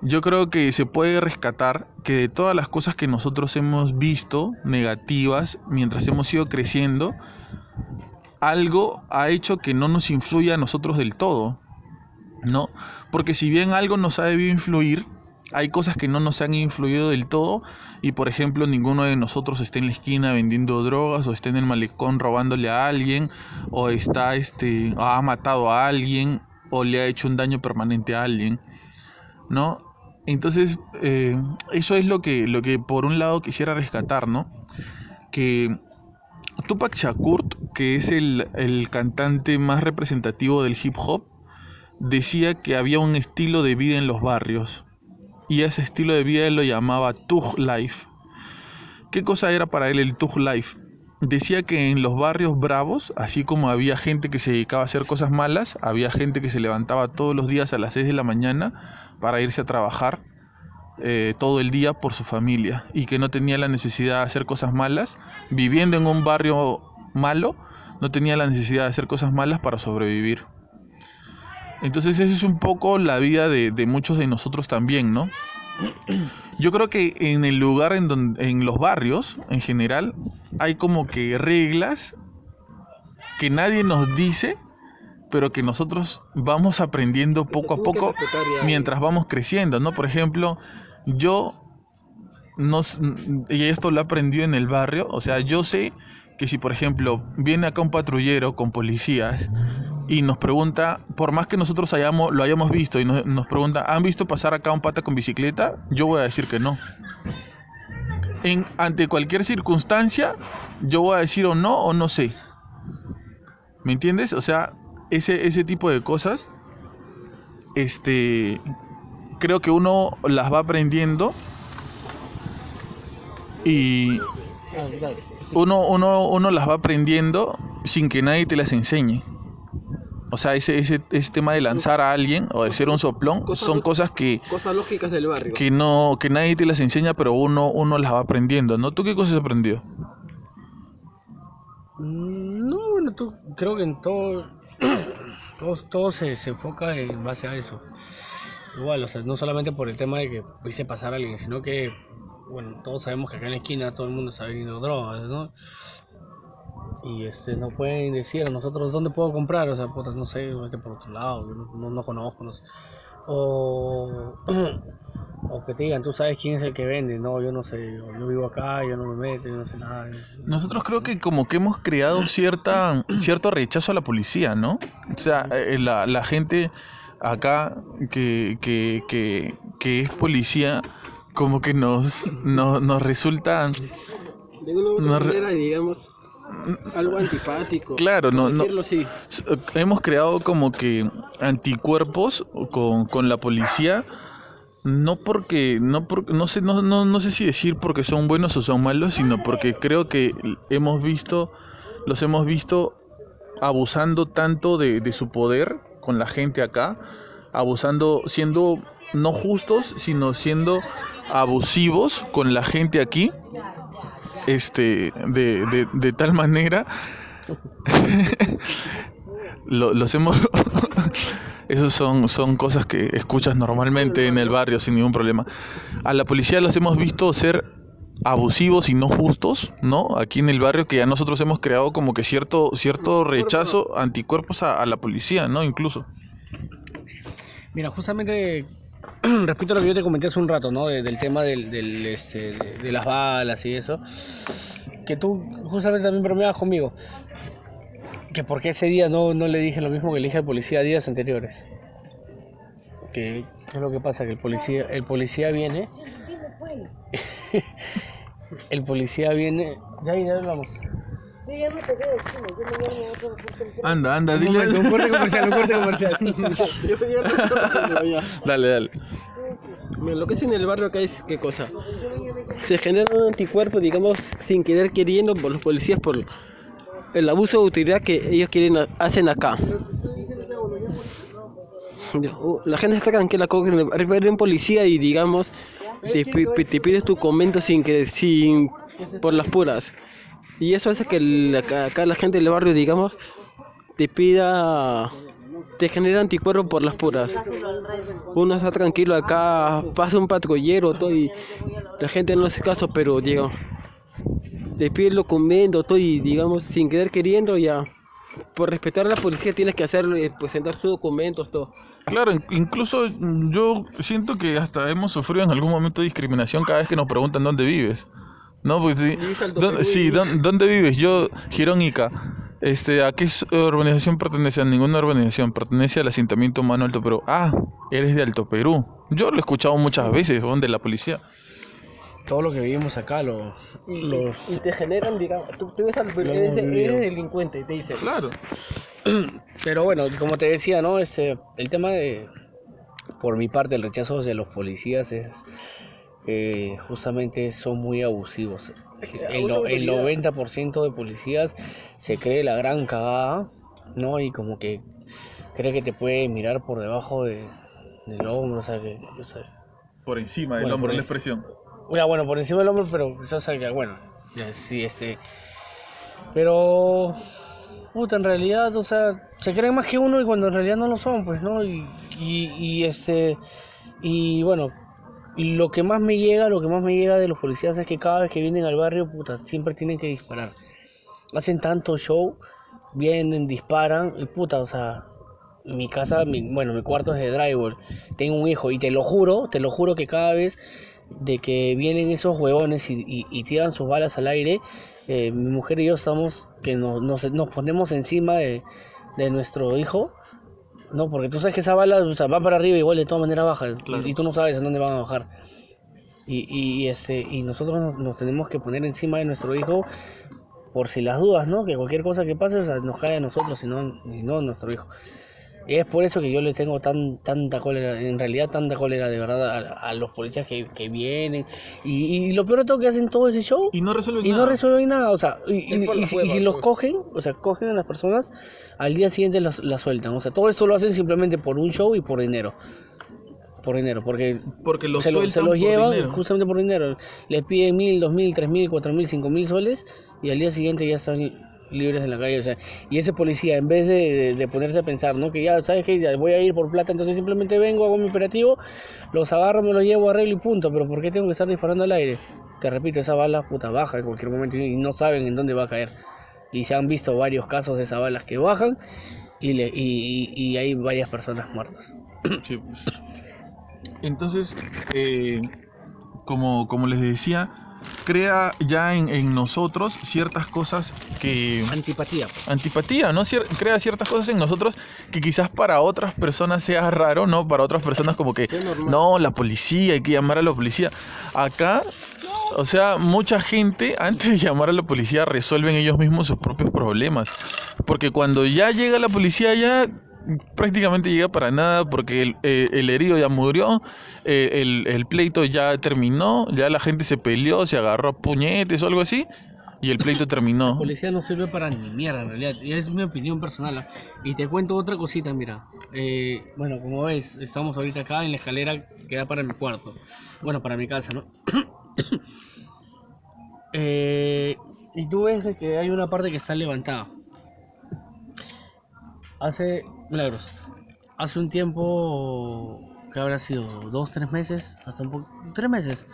Speaker 1: yo creo que se puede rescatar que de todas las cosas que nosotros hemos visto negativas mientras hemos ido creciendo, algo ha hecho que no nos influya a nosotros del todo, ¿no? Porque si bien algo nos ha debido influir, hay cosas que no nos han influido del todo y por ejemplo ninguno de nosotros está en la esquina vendiendo drogas o está en el malecón robándole a alguien o está este ha matado a alguien o le ha hecho un daño permanente a alguien no entonces eh, eso es lo que lo que por un lado quisiera rescatar no que Tupac Shakur que es el, el cantante más representativo del hip hop decía que había un estilo de vida en los barrios y ese estilo de vida él lo llamaba Tug Life. ¿Qué cosa era para él el Tug Life? Decía que en los barrios bravos, así como había gente que se dedicaba a hacer cosas malas, había gente que se levantaba todos los días a las 6 de la mañana para irse a trabajar eh, todo el día por su familia y que no tenía la necesidad de hacer cosas malas, viviendo en un barrio malo, no tenía la necesidad de hacer cosas malas para sobrevivir. Entonces esa es un poco la vida de, muchos de nosotros también, ¿no? Yo creo que en el lugar en donde, en los barrios, en general, hay como que reglas que nadie nos dice, pero que nosotros vamos aprendiendo poco a poco mientras vamos creciendo, ¿no? Por ejemplo, yo no, y esto lo aprendí en el barrio, o sea, yo sé que si por ejemplo viene acá un patrullero con policías y nos pregunta, por más que nosotros hayamos, lo hayamos visto y nos, nos, pregunta, ¿han visto pasar acá un pata con bicicleta? Yo voy a decir que no. En, ante cualquier circunstancia, yo voy a decir o no o no sé. ¿Me entiendes? O sea, ese, ese tipo de cosas, este, creo que uno las va aprendiendo y uno, uno, uno las va aprendiendo sin que nadie te las enseñe. O sea, ese, ese, ese tema de lanzar a alguien o de ser un soplón son cosas que...
Speaker 3: Cosas lógicas del barrio.
Speaker 1: Que, no, que nadie te las enseña, pero uno, uno las va aprendiendo, ¿no? ¿Tú qué cosas has aprendido?
Speaker 2: Mm, no, bueno, tú, creo que en todo... todo, todo se, se enfoca en base a eso. Igual, o sea, no solamente por el tema de que viste pasar a alguien, sino que, bueno, todos sabemos que acá en la esquina todo el mundo está vendiendo drogas, ¿no? Y este no pueden decir a nosotros dónde puedo comprar, o sea, no sé, por otro lado, no, no, conozco, no sé. O, o que te digan, tú sabes quién es el que vende, no, yo no sé, yo vivo acá, yo no me meto, yo no sé nada.
Speaker 1: Nosotros creo que como que hemos creado cierta, cierto rechazo a la policía, ¿no? O sea, eh, la, la gente acá que, que, que, que es policía, como que nos, nos, nos resulta...
Speaker 3: De una manera, digamos, algo antipático.
Speaker 1: Claro, no, no hemos creado como que anticuerpos con, con la policía no porque no por, no sé no, no, no sé si decir porque son buenos o son malos, sino porque creo que hemos visto los hemos visto abusando tanto de, de su poder con la gente acá, abusando siendo no justos, sino siendo abusivos con la gente aquí este, de, de, de tal manera, lo, los hemos... Esos son, son cosas que escuchas normalmente en el barrio sin ningún problema. A la policía los hemos visto ser abusivos y no justos, ¿no? Aquí en el barrio que ya nosotros hemos creado como que cierto, cierto rechazo, anticuerpos a, a la policía, ¿no? Incluso.
Speaker 2: Mira, justamente respecto lo que yo te comenté hace un rato, ¿no? del tema del, este, de, las balas y eso, que tú justamente también bromeabas conmigo, que porque ese día no, le dije lo mismo que le dije al policía días anteriores. Que es lo que pasa, que el policía, el policía viene, el policía viene, ya, ya hablamos.
Speaker 1: Anda, anda, dile.
Speaker 2: Un, corte comercial, un corte comercial.
Speaker 1: dale, dale.
Speaker 3: lo que es en el barrio acá es qué cosa. Se genera un anticuerpo, digamos, sin querer queriendo por los policías por el abuso de autoridad que ellos quieren hacen acá. La gente está tranquila, arriba hay un policía y digamos te, te pides tu comento sin querer, sin por las puras. Y eso hace que acá, la gente del barrio, digamos, te pida, te genera anticuerpos por las puras. Uno está tranquilo acá, pasa un patrullero, todo, y la gente no hace caso, pero digamos, te pide el documento, todo, y digamos, sin querer queriendo, ya por respetar a la policía tienes que hacer, eh, presentar tus documentos, todo.
Speaker 1: Claro, in- incluso mm, yo siento que hasta hemos sufrido en algún momento discriminación cada vez que nos preguntan dónde vives. ¿No? Pues
Speaker 3: Alto
Speaker 1: ¿dónde- sí,
Speaker 3: vives-
Speaker 1: ¿dónde, dónde vives? Yo, Girónica. Este, ¿A qué organización pertenece? A ninguna organización. Pertenece al asentamiento humano Alto Perú. Ah, eres de Alto Perú. Yo lo he escuchado muchas veces, ¿no? de la policía.
Speaker 2: Todo lo que vivimos acá lo...
Speaker 3: Y,
Speaker 2: lo-
Speaker 3: y te generan, digamos, tú, tú ves al eres, eres delincuente te dicen,
Speaker 1: Claro.
Speaker 2: Pero bueno, como te decía, ¿no? Este, el tema de, por mi parte, el rechazo de los policías es que justamente son muy abusivos. El, el 90% de policías se cree la gran cagada, ¿no? Y como que cree que te puede mirar por debajo de, del hombro, o sea, que... o sea,
Speaker 1: Por encima
Speaker 2: del Bueno, hombro, por la es-
Speaker 1: expresión.
Speaker 2: ya, bueno, por encima del hombro, pero o sea, que bueno, ya, sí, este... Pero... Puta, en realidad, o sea, se creen más que uno y cuando en realidad no lo son, pues, ¿no? Y, y, y este... Y bueno, lo que más me llega, lo que más me llega de los policías es que cada vez que vienen al barrio, puta, siempre tienen que disparar. Hacen tanto show, vienen, disparan, y puta, o sea, mi casa, mi, bueno, mi cuarto es de drywall, tengo un hijo, y te lo juro, te lo juro que cada vez de que vienen esos huevones y, y- tiran sus balas al aire, eh, mi mujer y yo estamos, que nos, nos, nos ponemos encima de, de nuestro hijo, no, porque tú sabes que esa bala o sea, va para arriba igual de todas maneras baja, y-
Speaker 1: Claro.
Speaker 2: y, tú no sabes en dónde van a bajar. Y, y, este, y nosotros nos, nos tenemos que poner encima de nuestro hijo por si las dudas, ¿no? Que cualquier cosa que pase o sea, nos cae a nosotros y no, y no a nuestro hijo. Y es por eso que yo le tengo tan, tanta cólera, en realidad tanta cólera de verdad a, a los policías que, que vienen. Y, y lo peor de todo que hacen todo ese show
Speaker 1: Y no resuelven
Speaker 2: y no
Speaker 1: nada.
Speaker 2: resuelven nada. O sea, y, y- y si, y los
Speaker 3: pues.
Speaker 2: cogen, o sea, cogen a las personas, al día siguiente las, las sueltan. O sea, todo esto lo hacen simplemente por un show y por dinero. Por dinero, porque
Speaker 1: Porque los
Speaker 2: se, lo- se los llevan
Speaker 1: dinero.
Speaker 2: justamente por dinero. Les piden mil, dos mil, tres mil, cuatro mil, cinco mil soles y al día siguiente ya están libres en la calle. O sea, y ese policía, en vez de, de- ponerse a pensar, ¿no? Que ya, ¿sabes qué? Ya voy a ir por plata, entonces simplemente vengo, hago mi operativo, los agarro, me los llevo, arreglo y punto. Pero ¿por qué tengo que estar disparando al aire? Te repito, esa bala puta baja en cualquier momento y no saben en dónde va a caer. Y se han visto varios casos de esas balas que bajan y, hay varias personas muertas.
Speaker 1: Pues. Entonces, eh, como, como les decía, crea ya en, en nosotros ciertas cosas que...
Speaker 2: Antipatía.
Speaker 1: Antipatía, ¿no? Cier- crea ciertas cosas en nosotros que quizás para otras personas sea raro, ¿no? Para otras personas como que,
Speaker 3: Sí,
Speaker 1: no, la policía, hay que llamar a la policía. Acá, o sea, mucha gente antes de llamar a la policía resuelven ellos mismos sus propios problemas. Porque cuando ya llega la policía ya prácticamente llega para nada porque el, eh, el herido ya murió, eh, el, pleito ya terminó, ya la gente se peleó, se agarró puñetes o algo así y el pleito terminó.
Speaker 2: policía no sirve para ni mierda en realidad, y es mi opinión personal. ¿ah? Y te cuento otra cosita, mira. Eh, bueno, como ves, estamos ahorita acá en la escalera que da para mi cuarto. Bueno, para mi casa, ¿no? Eh, y tú ves que hay una parte que está levantada. Hace, milagros, hace un tiempo, que habrá sido? ¿Dos, tres meses? Hasta un poco, tres meses.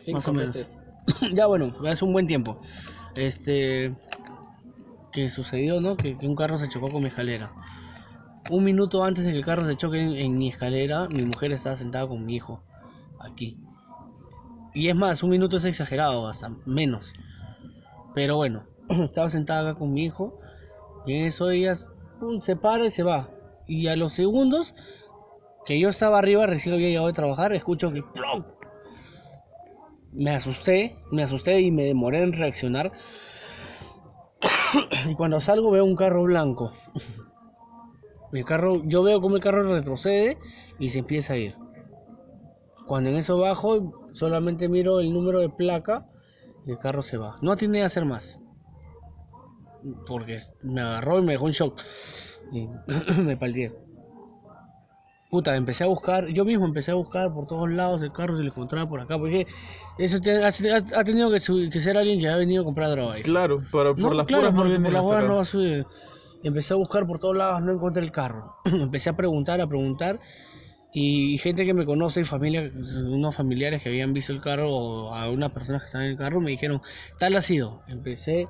Speaker 3: Cinco
Speaker 2: más o menos.
Speaker 3: meses.
Speaker 2: ya bueno, hace un buen tiempo. Este que sucedió, ¿no? Que, que un carro se chocó con mi escalera. Un minuto antes de que el carro se choque en, en mi escalera, mi mujer estaba sentada con mi hijo aquí. Y es más, un minuto es exagerado, hasta menos. Pero bueno, estaba sentada acá con mi hijo y en eso ella se para y se va. Y a los segundos yo estaba arriba, recién había llegado de trabajar, escucho que ¡plum! me asusté, me asusté y me demoré en reaccionar. y cuando salgo veo un carro blanco. El carro, yo veo como el carro retrocede y se empieza a ir. Cuando en eso bajo, solamente miro el número de placa y el carro se va. No tiene que hacer más. Porque me agarró y me dejó en shock. Y me palteé. Puta, empecé a buscar, yo mismo empecé a buscar por todos lados el carro, si lo encontraba por acá, porque eso te- ha, ha tenido que, ser alguien que ha venido a comprar droga. ahí.
Speaker 1: Claro, pero por las
Speaker 2: claro,
Speaker 1: puras no
Speaker 2: por las va a subir. Empecé a buscar por todos lados, no encontré el carro. Empecé a preguntar, a preguntar. Y gente que me conoce, y familia, unos familiares que habían visto el carro, o a unas personas que estaban en el carro, me dijeron, tal ha sido. Empecé,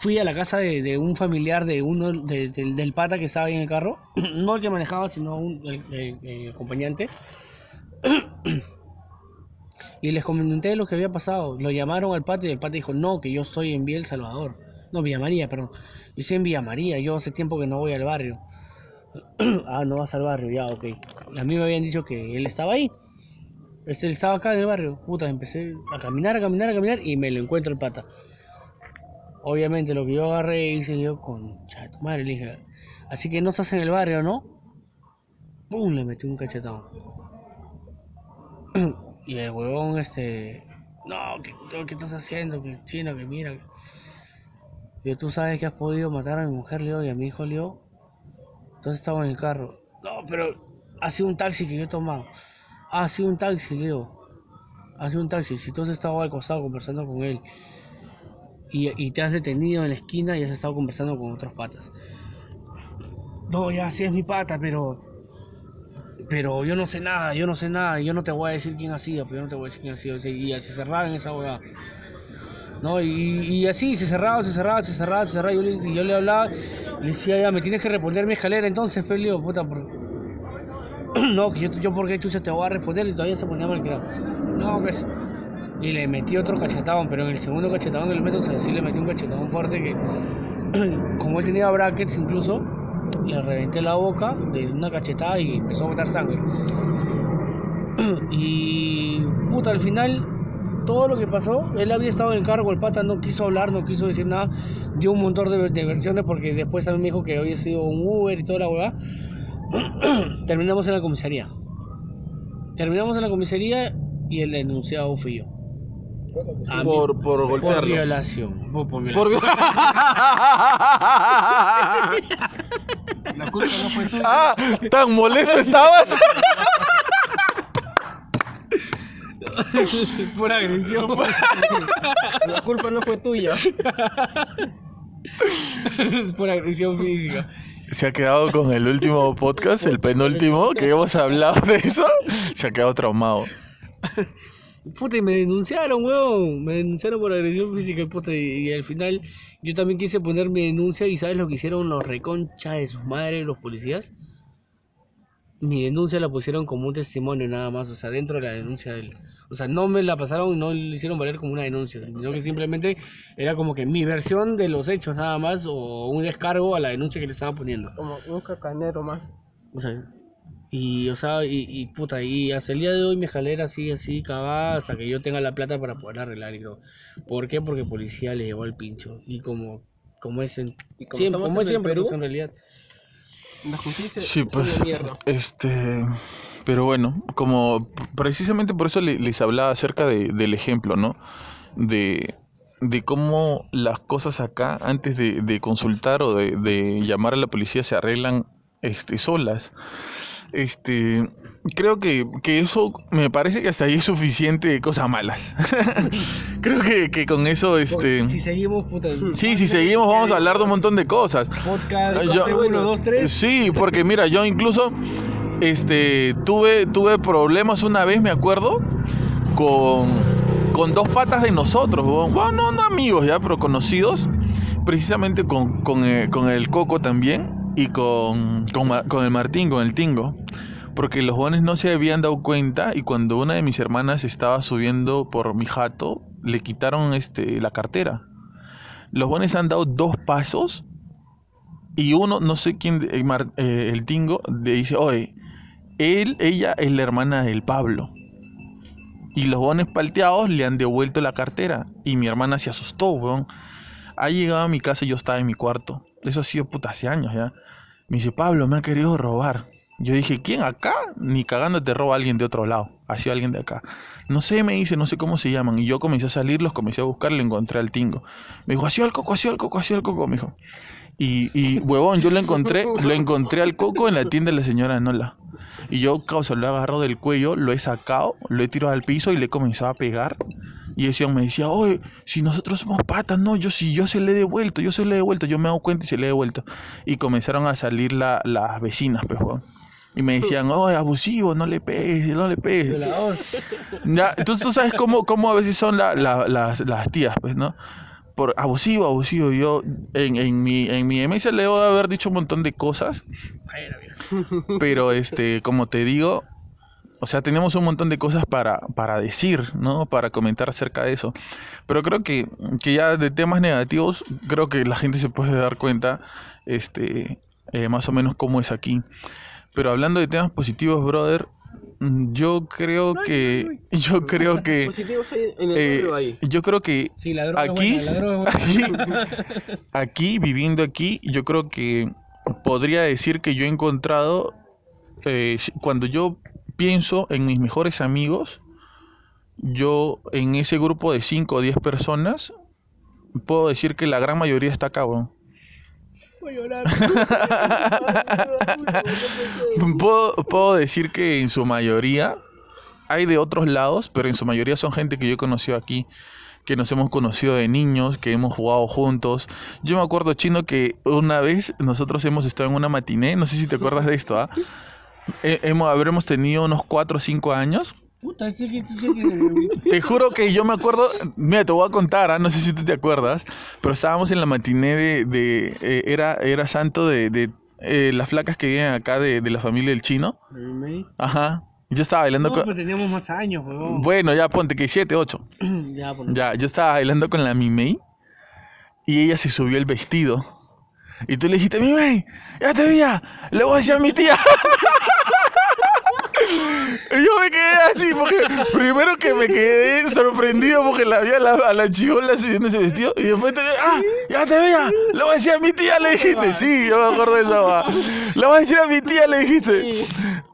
Speaker 2: fui a la casa de, un familiar de uno de- del- pata que estaba ahí en el carro, no el que manejaba, sino un, el, acompañante. Y les comenté lo que había pasado. Lo llamaron al pata y el pata dijo, no, que yo estoy en Villa El Salvador. No, Villa María, perdón. Yo estoy en Villa María, yo hace tiempo que no voy al barrio. ah, no vas al barrio, ya, ok. A mí me habían dicho que él estaba ahí. Este, él estaba acá en el barrio. Puta, empecé a caminar, a caminar, a caminar y me lo encuentro el pata. Obviamente lo que yo agarré y hice yo con tu madre, le dije, así que no estás en el barrio, ¿no? ¡Pum! Le metí un cachetón. y el huevón, este, no, ¿qué, qué estás haciendo? Que chino, que mira. Yo, tú sabes que has podido matar a mi mujer, Leo, y a mi hijo, Leo. Entonces estaba en el carro. No, pero ha sido un taxi que yo he tomado. Ha sido un taxi, Leo. Ha sido un taxi. Si tú has estado al costado conversando con él y, y te has detenido en la esquina y has estado conversando con otros patas. No, ya sí es mi pata, pero. Pero yo no sé nada, yo no sé nada, yo no te voy a decir quién ha sido, pero yo no te voy a decir quién ha sido. Y así cerraba en esa hueá. ¿no? Y, y así, se cerraba, se cerraba, se cerraba, se cerraba. Yo le, y yo le hablaba, le decía, ya, me tienes que responder mi escalera entonces, pues, le digo, puta, por... no, que yo, yo por qué chucha te voy a responder y todavía se ponía mal creado. No, pues. Y le metí otro cachetón, pero en el segundo cachetón que le meto, o sea, sí le metí un cachetón fuerte que, como él tenía brackets incluso, le reventé la boca de una cachetada y empezó a botar sangre. y, puta, al final todo lo que pasó, él había estado en cargo, el pata no quiso hablar, no quiso decir nada, dio un montón de, versiones porque después también me dijo que había sido un Uber y toda la hueá. Terminamos en la comisaría. Terminamos en la comisaría y el denunciado fui yo. A mí-
Speaker 1: Por, por
Speaker 2: violación. Por, por
Speaker 1: Por
Speaker 2: violación.
Speaker 3: La culpa no fue tuya.
Speaker 1: ah, tan molesto estabas.
Speaker 2: por agresión.
Speaker 3: La culpa no fue tuya.
Speaker 2: por agresión física.
Speaker 1: Se ha quedado con el último podcast, el penúltimo, que hemos hablado de eso. Se ha quedado traumado.
Speaker 2: Puta, y me denunciaron, weón. Me denunciaron por agresión física, puta. Y, y al final yo también quise poner mi denuncia. ¿Y sabes lo que hicieron los reconcha de sus madres, los policías? Mi denuncia la pusieron como un testimonio nada más. O sea, dentro de la denuncia del... O sea, no me la pasaron, no le hicieron valer como una denuncia. Sino que simplemente era como que mi versión de los hechos nada más. O un descargo a la denuncia que le estaban poniendo.
Speaker 3: Como un cacanero más.
Speaker 2: O sea, y, o sea, y, y puta, y hasta el día de hoy mi escalera sigue así cavada hasta que yo tenga la plata para poder arreglar y todo. ¿Por qué? Porque policía le llevó el pincho. Y como, como es en,
Speaker 3: Y como
Speaker 2: siempre, como es
Speaker 3: en
Speaker 2: siempre,
Speaker 3: Perú,
Speaker 2: pues, en realidad.
Speaker 3: La justicia
Speaker 1: Sí,
Speaker 3: es
Speaker 1: pues.
Speaker 3: una mierda.
Speaker 1: Este. Pero bueno, como precisamente por eso le- les hablaba acerca de, del ejemplo, ¿no? De, de cómo las cosas acá, antes de, de consultar o de, de llamar a la policía, se arreglan este, solas. Este. Creo que, que eso me parece que hasta ahí es suficiente de cosas malas. creo que, que con eso, este.
Speaker 2: Si seguimos, puta.
Speaker 1: Sí, si seguimos vamos a hablar de un montón de cosas.
Speaker 2: Podcast,
Speaker 1: Yo-
Speaker 2: uno, dos, tres.
Speaker 1: Sí, porque mira, yo incluso este tuve tuve problemas una vez, me acuerdo, con con dos patas de nosotros, bueno, no, no amigos ya, pero conocidos, precisamente con, con, eh, con el Coco también y con, con, el Martín, con el Tingo. Porque los jóvenes no se habían dado cuenta y cuando una de mis hermanas estaba subiendo por mi jato, le quitaron este, la cartera. Los jóvenes han dado dos pasos y uno, no sé quién, el, eh, Tingo, le dice, oye, él, ella es la hermana del Pablo. Y los bones palteados le han devuelto la cartera. Y mi hermana se asustó, weón. Ha llegado a mi casa y yo estaba en mi cuarto. Eso ha sido puta hace años ya. Me dice, Pablo, me ha querido robar. Yo dije, ¿quién acá? Ni cagando te roba alguien de otro lado. Ha sido alguien de acá. No sé, me dice, no sé cómo se llaman. Y yo comencé a salir, los comencé a buscar, le encontré al tingo. Me dijo, así al coco, así al coco, así al coco, me dijo. Y, y huevón, yo lo encontré, lo encontré al coco en la tienda de la señora Nola. Y yo, causa, lo he del cuello, lo he sacado, lo he tirado al piso y le he comenzado a pegar. Y ese hombre me decía, oye, si nosotros somos patas, no, yo sí, yo se le he devuelto, yo se le he devuelto, yo me he dado cuenta y se le he devuelto. Y comenzaron a salir la- las vecinas, pues, huevón. Y me decían, oye, abusivo, no le pegues, no le pegues. Ya, entonces tú sabes cómo, cómo a veces son la- la- las, las tías, pues, ¿no? por abusivo, abusivo. Yo en, en mi en mi se le debo de haber dicho un montón de cosas, pero este, como te digo, o sea, tenemos un montón de cosas para, para decir, ¿no? Para comentar acerca de eso. Pero creo que, que ya de temas negativos, creo que la gente se puede dar cuenta, este, eh, más o menos cómo es aquí. Pero hablando de temas positivos, brother, yo creo que, yo creo que,
Speaker 3: en el
Speaker 1: eh,
Speaker 3: ahí.
Speaker 1: yo creo que
Speaker 2: Sí, la droga
Speaker 1: Aquí-
Speaker 2: es buena, la droga es buena.
Speaker 1: aquí, viviendo aquí, yo creo que podría decir que yo he encontrado, eh, cuando yo pienso en mis mejores amigos, yo en ese grupo de 5 o 10 personas, puedo decir que la gran mayoría está acá, weón.
Speaker 2: Voy a llorar.
Speaker 1: Puedo, puedo decir que en su mayoría hay de otros lados, pero en su mayoría son gente que yo he conocido aquí, que nos hemos conocido de niños, que hemos jugado juntos. Yo me acuerdo, Chino, que una vez nosotros hemos estado en una matiné, no sé si te acuerdas de esto, ¿ah? Eh, hemos, habremos tenido unos 4 o 5 años.
Speaker 2: Puta, sí que sí que.
Speaker 1: Te juro que yo me acuerdo, mira, te voy a contar, ¿ah? no sé si tú te acuerdas, pero estábamos en la matiné de, de eh, era, era santo de, de eh, las flacas que viven acá de, de la familia del chino. Ajá. Yo estaba bailando
Speaker 2: No,
Speaker 1: con...
Speaker 2: pero teníamos más años, weón.
Speaker 1: Bueno, ya ponte que 7, 8.
Speaker 2: ya, pues.
Speaker 1: Ya, yo estaba bailando con la Mimei y ella se subió el vestido. Y tú le dijiste, Mimei, ya te vi, le voy a decir a mi tía. yo me quedé así, porque primero que me quedé sorprendido porque la vi a la, a la chivola subiendo ese vestido. Y después te ah, ya te vi, le voy a decir a mi tía, le dijiste. Sí, yo me acuerdo de esa va. Le voy a decir a mi tía, le dijiste.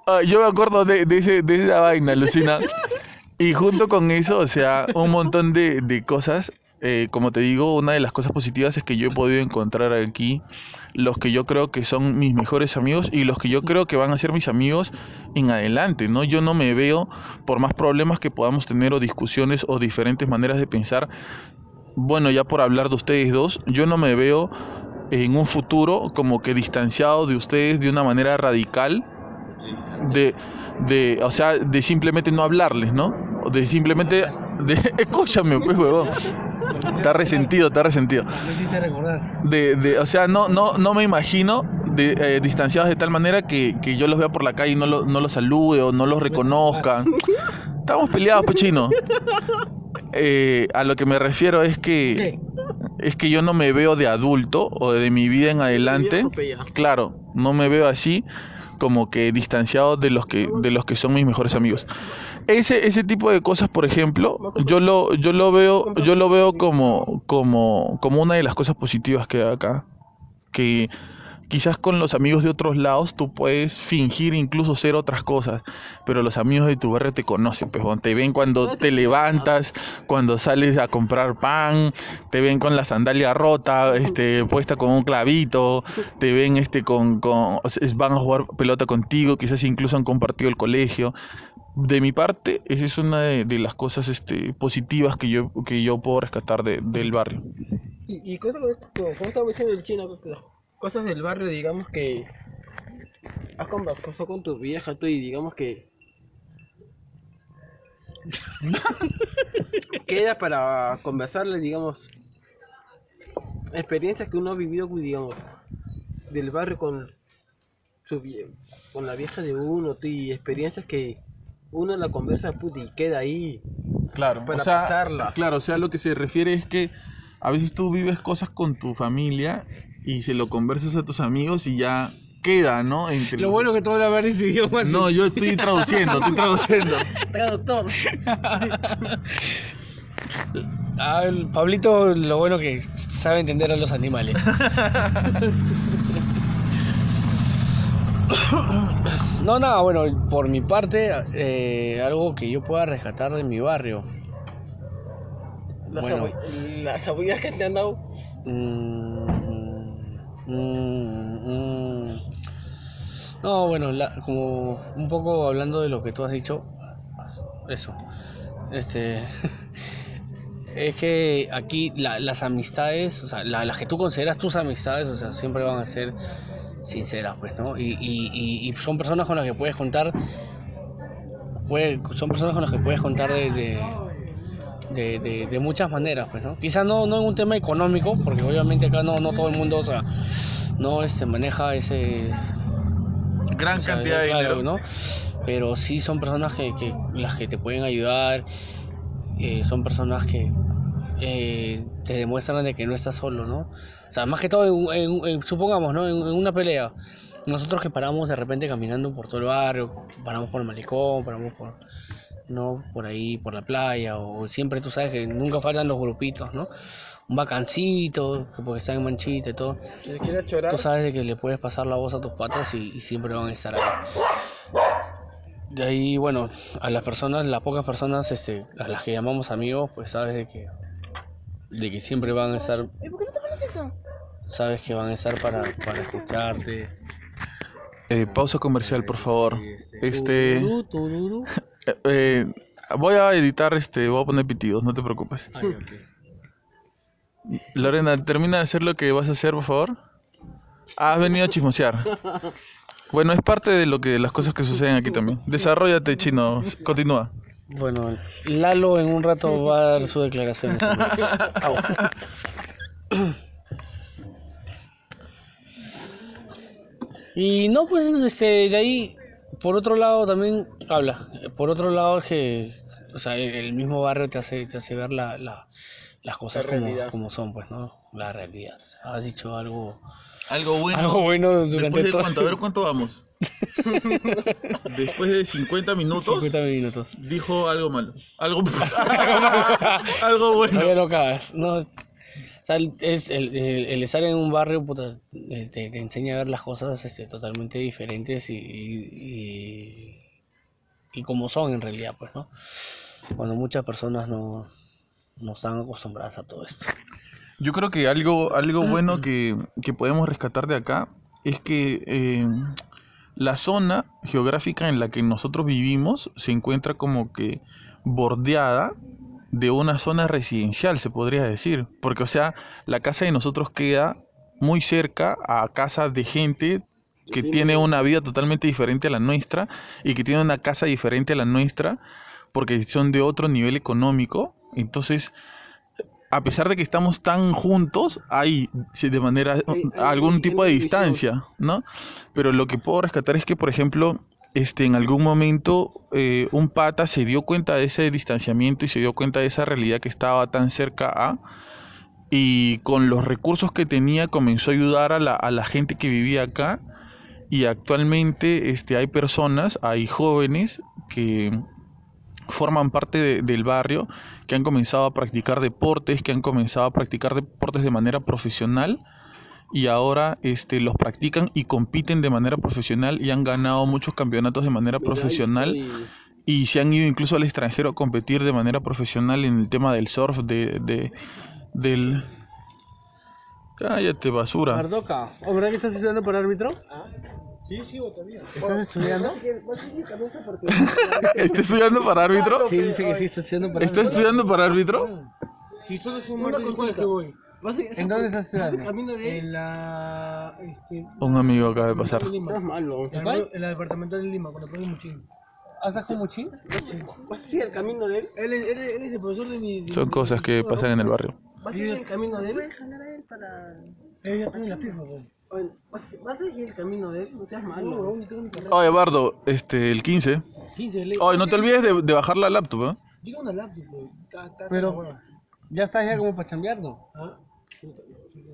Speaker 1: Ah, yo me acuerdo de, de, ese, de esa vaina, Lucina. Y junto con eso, o sea, un montón de, de cosas. eh, como te digo, una de las cosas positivas es que yo he podido encontrar aquí los que yo creo que son mis mejores amigos y los que yo creo que van a ser mis amigos en adelante, ¿no? Yo no me veo, por más problemas que podamos tener o discusiones o diferentes maneras de pensar, bueno, ya por hablar de ustedes dos, yo no me veo en un futuro como que distanciado de ustedes de una manera radical de, de, o sea, de simplemente no hablarles, ¿no? De simplemente, de, escúchame, pues, huevón. Está resentido, está resentido.
Speaker 2: Me hiciste recordar.
Speaker 1: De, de, o sea, no, no, no me imagino de, eh, distanciados de tal manera que, que yo los vea por la calle y no, lo- no los salude o no los reconozca. Estamos peleados, pechino. Eh, a lo que me refiero es que
Speaker 2: ¿Qué?
Speaker 1: es que yo no me veo de adulto o de mi vida en adelante. Claro, no me veo así como que distanciado de los que de los que son mis mejores amigos. Ese ese tipo de cosas, por ejemplo, yo lo yo lo veo yo lo veo como como como una de las cosas positivas que hay acá, que quizás con los amigos de otros lados tú puedes fingir incluso ser otras cosas, pero los amigos de tu barrio te conocen, pues, te ven cuando te levantas, cuando sales a comprar pan, te ven con la sandalia rota, este, puesta con un clavito, te ven este con, con van a jugar pelota contigo, quizás incluso han compartido el colegio. De mi parte, esa es una de, de las cosas este, positivas que yo, que yo puedo rescatar de- del barrio.
Speaker 3: Y, y como estaba diciendo el chino, cosas del barrio, digamos que has conversado con tu vieja tú y digamos que queda para conversarle, digamos, experiencias que uno ha vivido, digamos, del barrio con su vie- con la vieja de uno, tú, y experiencias que uno la conversa puta, y queda ahí.
Speaker 1: Claro,
Speaker 3: Para
Speaker 1: o sea,
Speaker 3: pasarla.
Speaker 1: Claro, o sea, lo que se refiere es que a veces tú vives cosas con tu familia y se lo conversas a tus amigos y ya queda, ¿no? Entre
Speaker 2: Lo bueno que tú hablas varios idiomas.
Speaker 1: No, yo estoy traduciendo, estoy traduciendo.
Speaker 3: Traductor.
Speaker 2: Ah, Pablito, lo bueno que sabe entender a los animales. No, nada, bueno, por mi parte, eh, algo que yo pueda rescatar de mi barrio.
Speaker 3: Las,
Speaker 2: Bueno.
Speaker 3: abu- las abuelas que te han dado.
Speaker 2: Mm, mm, mm. No, bueno, la- como un poco hablando de lo que tú has dicho, eso. Este. Es que aquí la- las amistades, o sea, la- las que tú consideras tus amistades, o sea, siempre van a ser sinceras, pues, ¿no? Y, y- y- y son personas con las que puedes contar, puede- son personas con las que puedes contar de, de- de, de, de muchas maneras, pues, ¿no? Quizás no, no en un tema económico, porque obviamente acá no, no todo el mundo, o sea, no este, maneja ese,
Speaker 1: Gran
Speaker 2: o sea,
Speaker 1: cantidad de dinero.
Speaker 2: ¿no? Pero sí son personas que, que las que te pueden ayudar, eh, son personas que eh, te demuestran de que no estás solo, ¿no? O sea, más que todo, en- en- en- supongamos, ¿no? En, en una pelea, nosotros que paramos de repente caminando por todo el barrio, paramos por el malecón, paramos por, ¿no? Por ahí, por la playa, o siempre tú sabes que nunca faltan los grupitos, ¿no? Un bacancito, que porque están en manchita y todo
Speaker 3: Si quieres chorar,
Speaker 2: tú sabes de que le puedes pasar la voz a tus patas y, y siempre van a estar ahí. De ahí, bueno, a las personas, las pocas personas este, a las que llamamos amigos, pues sabes de que, de que siempre van a estar,
Speaker 4: ¿Y por qué no te pones eso?
Speaker 2: sabes que van a estar para, para escucharte.
Speaker 1: Eh, pausa comercial, por favor. Este,
Speaker 2: tururú.
Speaker 1: Eh, eh, voy a editar, este, voy a poner pitidos, no te preocupes.
Speaker 2: Ay, ok.
Speaker 1: Lorena, termina de hacer lo que vas a hacer, por favor. Ah, has venido a chismosear. Bueno, es parte de lo que las cosas que suceden aquí también. Desarrollate, chino. Continúa.
Speaker 2: Bueno, Lalo en un rato va a dar su declaración. y no, pues este, de ahí, por otro lado también habla. Por otro lado es que, o sea, el mismo barrio te hace, te hace ver la, la- las cosas
Speaker 3: La
Speaker 2: como, como son, pues, ¿no? La realidad. Has dicho algo,
Speaker 1: Algo bueno.
Speaker 2: algo bueno durante
Speaker 1: Después de
Speaker 2: todo
Speaker 1: cuánto, a ver cuánto vamos. Después de 50 minutos,
Speaker 2: 50 minutos.
Speaker 1: dijo algo malo. Algo, algo bueno.
Speaker 2: Todavía no acabas. No, o sea, es el, el- el estar en un barrio puta, eh, te, te enseña a ver las cosas este, totalmente diferentes y, y, y, y como son en realidad, pues, ¿no? Cuando muchas personas no, no están acostumbradas a todo esto.
Speaker 1: Yo creo que algo, algo bueno que, que podemos rescatar de acá es que eh, la zona geográfica en la que nosotros vivimos se encuentra como que bordeada de una zona residencial, se podría decir. Porque, o sea, la casa de nosotros queda muy cerca a casa de gente que tiene una vida totalmente diferente a la nuestra y que tiene una casa diferente a la nuestra porque son de otro nivel económico. Entonces, a pesar de que estamos tan juntos, hay de manera
Speaker 3: Hay- hay-
Speaker 1: algún tipo de distancia, ¿no? Pero lo que puedo rescatar es que, por ejemplo, este, en algún momento eh, un pata se dio cuenta de ese distanciamiento y se dio cuenta de esa realidad que estaba tan cerca a y con los recursos que tenía comenzó a ayudar a la, a la gente que vivía acá y actualmente este, hay personas, hay jóvenes que forman parte de- del barrio que han comenzado a practicar deportes, que han comenzado a practicar deportes de manera profesional y ahora este, los practican y compiten de manera profesional y han ganado muchos campeonatos de manera profesional y se han ido incluso al extranjero a competir de manera profesional en el tema del surf, de, de del... Cállate, basura.
Speaker 2: Mardoca, ¿verdad que estás estudiando para árbitro?
Speaker 3: Sí, sí, todavía.
Speaker 2: ¿Estás estudiando?
Speaker 3: Vas a seguir cabeza porque...
Speaker 1: ¿Está estudiando para árbitro?
Speaker 2: Sí, dice que sí, está estudiando para
Speaker 1: ¿Está
Speaker 2: árbitro.
Speaker 1: estudiando para árbitro?
Speaker 3: Si solo es un martes que voy.
Speaker 2: ¿En dónde estás estudiando?
Speaker 3: camino de...
Speaker 5: En la. Este,
Speaker 1: Un amigo acaba de pasar.
Speaker 5: Lima.
Speaker 3: Estás malo.
Speaker 5: En la, en la departamental de Lima, cuando pongo muchín.
Speaker 2: ¿Has sacado muchín?
Speaker 3: ¿Vas a seguir el camino de él?
Speaker 5: Él, es- él, es- él es el profesor de mi. de
Speaker 1: Son
Speaker 5: mi-
Speaker 1: cosas que pasan en el barrio.
Speaker 3: ¿Vas a seguir el camino de él?
Speaker 4: jalar a él para...
Speaker 5: Él ya tiene la firma, pues.
Speaker 3: ¿Vas vas a seguir el camino de él? No seas malo.
Speaker 1: Oye, Bardo, este, el 15.
Speaker 5: 15 de.
Speaker 1: Oye, no te olvides de, de bajar la laptop, ¿eh?
Speaker 5: Tengo una laptop, pues. Está- está-
Speaker 2: Pero-
Speaker 5: está buena.
Speaker 2: Ya estás ya como para chambear, ¿no?
Speaker 5: Ah,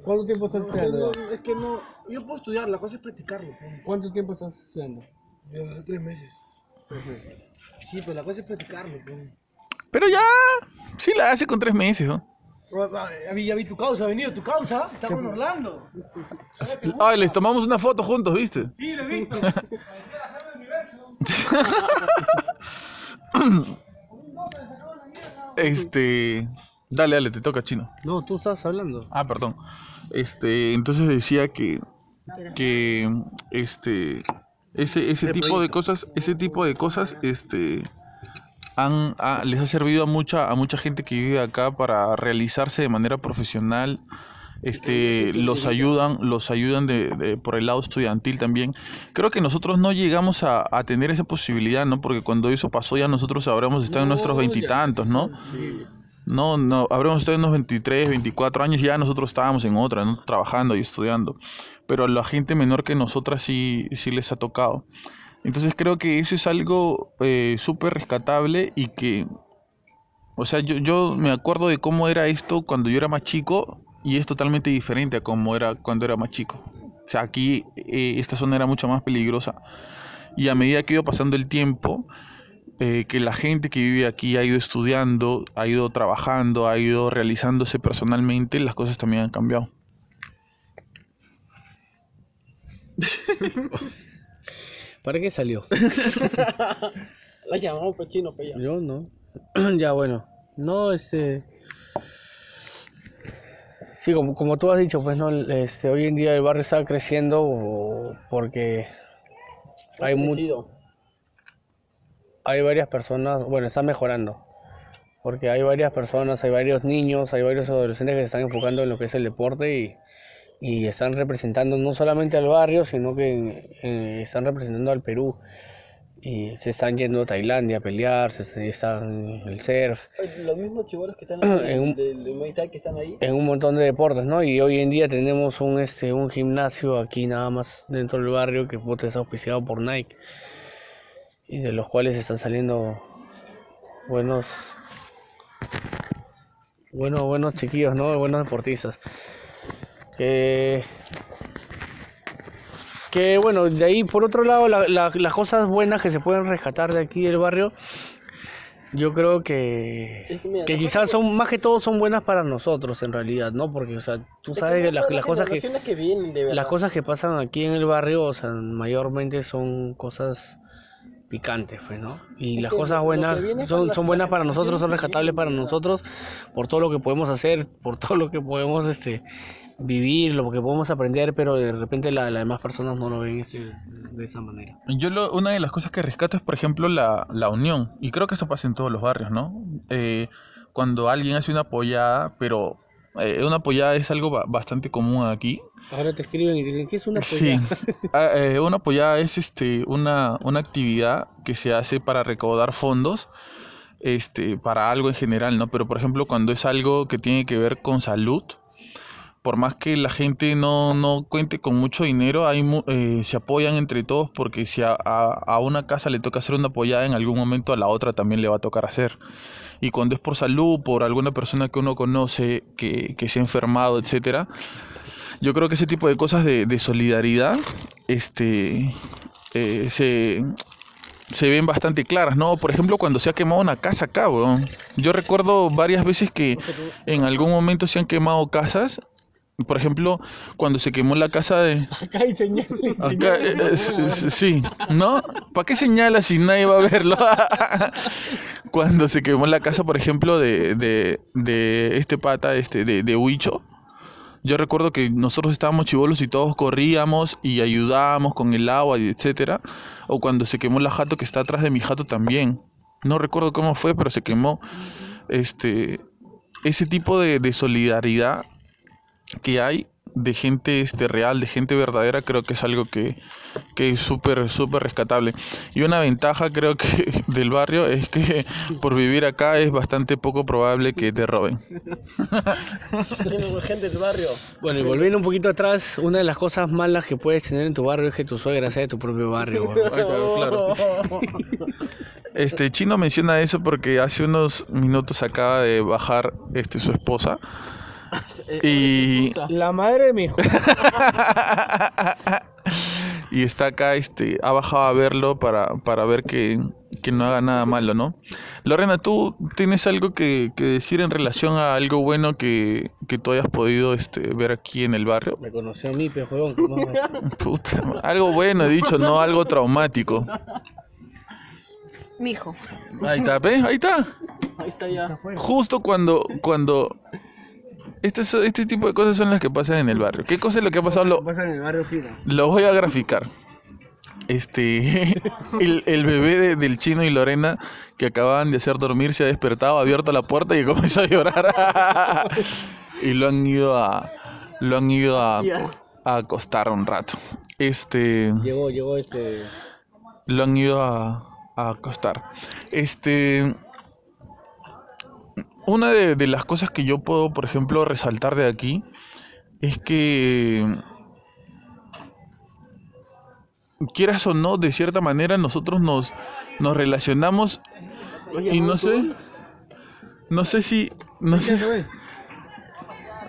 Speaker 2: ¿Cuánto tiempo estás
Speaker 5: no,
Speaker 2: estudiando?
Speaker 5: no, es que no. Yo puedo estudiar, la cosa es practicarlo. pues.
Speaker 2: ¿Cuánto tiempo estás estudiando?
Speaker 5: Yo hace tres meses. Sí, pero la cosa es practicarlo. pues.
Speaker 1: Pero ya, sí la hace con tres meses, ¿no?
Speaker 5: Ya vi, ya vi tu causa, ha venido tu causa. Está con Orlando.
Speaker 1: Ay, les tomamos una foto juntos, ¿viste?
Speaker 5: Sí, lo he visto.
Speaker 1: Este, dale, dale, te toca chino.
Speaker 2: No, tú estabas hablando.
Speaker 1: Ah, perdón. Este, entonces decía que que este ese ese tipo de cosas, ese tipo de cosas este han ha- les ha servido a mucha a mucha gente que vive acá para realizarse de manera profesional. Este, los ayudan, los ayudan de, de- por el lado estudiantil también. Creo que nosotros no llegamos a, a tener esa posibilidad, ¿no? Porque cuando eso pasó ya nosotros habremos estado en nuestros
Speaker 2: No,
Speaker 1: veintitantos, ¿no?
Speaker 2: Sí.
Speaker 1: No, no, habremos estado unos 23, 24 años, ya nosotros estábamos en otra, ¿no? trabajando y estudiando. Pero a la gente menor que nosotras sí, sí les ha tocado. Entonces creo que eso es algo eh, súper rescatable y que, o sea, yo, yo me acuerdo de cómo era esto cuando yo era más chico y es totalmente diferente a cómo era cuando era más chico. O sea, aquí eh, esta zona era mucho más peligrosa. Y a medida que iba pasando el tiempo, eh, que la gente que vive aquí ha ido estudiando, ha ido trabajando, ha ido realizándose personalmente, las cosas también han cambiado.
Speaker 2: ¿Para qué salió?
Speaker 3: La llamamos pues chino, pues.
Speaker 2: Yo no. ya bueno. No, este. Sí, como, como tú has dicho, pues no, este, hoy en día el barrio está creciendo porque hay mu-
Speaker 3: Crecido.
Speaker 2: hay varias personas, bueno, está mejorando. Porque hay varias personas, hay varios niños, hay varios adolescentes que se están enfocando en lo que es el deporte y, y están representando no solamente al barrio, sino que eh, están representando al Perú. Y se están yendo a Tailandia a pelear, se están en el surf,
Speaker 3: Los mismos chibolos que están
Speaker 2: En un-
Speaker 3: del del que están ahí.
Speaker 2: en un montón de deportes, ¿no? Y hoy en día tenemos un este un gimnasio aquí nada más dentro del barrio que puta, es auspiciado por Nike y de los cuales están saliendo buenos buenos buenos chiquillos, ¿no? Buenos deportistas. Que que bueno, de ahí por otro lado la- la- las cosas buenas que se pueden rescatar de aquí del barrio yo creo que,
Speaker 3: que
Speaker 2: quizás son más que todo son buenas para nosotros en realidad, ¿no? Porque, o sea, tú sabes que las, cosas que
Speaker 3: generaciones que vienen, de
Speaker 2: las cosas que pasan aquí en el barrio, o sea, mayormente son cosas picantes, pues, ¿no? Y
Speaker 3: Es
Speaker 2: las cosas buenas son, son buenas para nosotros, son rescatables para nosotros por todo lo que podemos hacer, por todo lo que podemos este vivir, lo que podemos aprender, pero de repente la- las demás personas no lo ven este, de esa manera.
Speaker 1: Yo lo- una de las cosas que rescato es, por ejemplo, la, la unión. Y creo que eso pasa en todos los barrios, ¿no? Eh, cuando alguien hace una pollada, pero eh, una pollada es algo ba- bastante común aquí.
Speaker 2: Ahora te escriben y dicen, ¿qué es una
Speaker 1: Sí, Ah, eh, una pollada es este, una, una actividad que se hace para recaudar fondos este, para algo en general, ¿no? Pero por ejemplo, cuando es algo que tiene que ver con salud, por más que la gente no, no cuente con mucho dinero, hay, eh, se apoyan entre todos porque si a, a- a una casa le toca hacer una apoyada, en algún momento a la otra también le va a tocar hacer. Y cuando es por salud, por alguna persona que uno conoce que, que se ha enfermado, etcétera, yo creo que ese tipo de cosas de, de solidaridad este, eh, se, se ven bastante claras, ¿no? Por ejemplo, cuando se ha quemado una casa acá, weón. Yo recuerdo varias veces que en algún momento se han quemado casas. Por ejemplo, cuando se quemó la casa de...
Speaker 3: Acá hay señales.
Speaker 1: Acá, eh, sí, ¿no? ¿Para qué señala si nadie va a verlo? Cuando se quemó la casa, por ejemplo, de, de, de este pata, este, de, de Huicho, yo recuerdo que nosotros estábamos chivolos y todos corríamos y ayudábamos con el agua y etcétera. O cuando se quemó la jato que está atrás de mi jato también. No recuerdo cómo fue, pero se quemó. Este, ese tipo de, de solidaridad que hay de gente este, real, de gente verdadera, creo que es algo que, que es súper, súper rescatable. Y una ventaja creo que del barrio es que por vivir acá es bastante poco probable que te roben.
Speaker 3: Gente del barrio.
Speaker 2: Bueno, y volviendo un poquito atrás, una de las cosas malas que puedes tener en tu barrio es que tu suegra sea de tu propio barrio.
Speaker 1: Ay, claro, claro. Este Chino menciona eso porque hace unos minutos acaba de bajar este su esposa y
Speaker 2: La madre de mi hijo.
Speaker 1: y está acá, este, ha bajado a verlo para, para ver que, que no haga nada malo, ¿no? Lorena, ¿tú tienes algo que, que decir en relación a algo bueno que, que tú hayas podido este, ver aquí en el barrio?
Speaker 2: Me conoció a mí, pe, huevón.
Speaker 1: Puta, algo bueno he dicho, no algo traumático.
Speaker 4: Mijo.
Speaker 1: Ahí está, ¿ves? Ahí está.
Speaker 3: Ahí está ya.
Speaker 1: Justo cuando, cuando este, este tipo de cosas son las que pasan en el barrio. ¿Qué cosa es lo que ha pasado? Lo,
Speaker 2: Pasa en el barrio.
Speaker 1: Lo voy a graficar. Este, el, el bebé de- del chino y Lorena que acababan de hacer dormir se ha despertado, ha abierto la puerta y comenzó a llorar. y lo han ido a, lo han ido a, a acostar un rato. Este,
Speaker 2: Llegó, llegó este.
Speaker 1: lo han ido a, a acostar. Este, una de, de las cosas que yo puedo, por ejemplo, resaltar de aquí es que, quieras o no, de cierta manera nosotros nos, nos relacionamos y no sé, no sé si, no sé,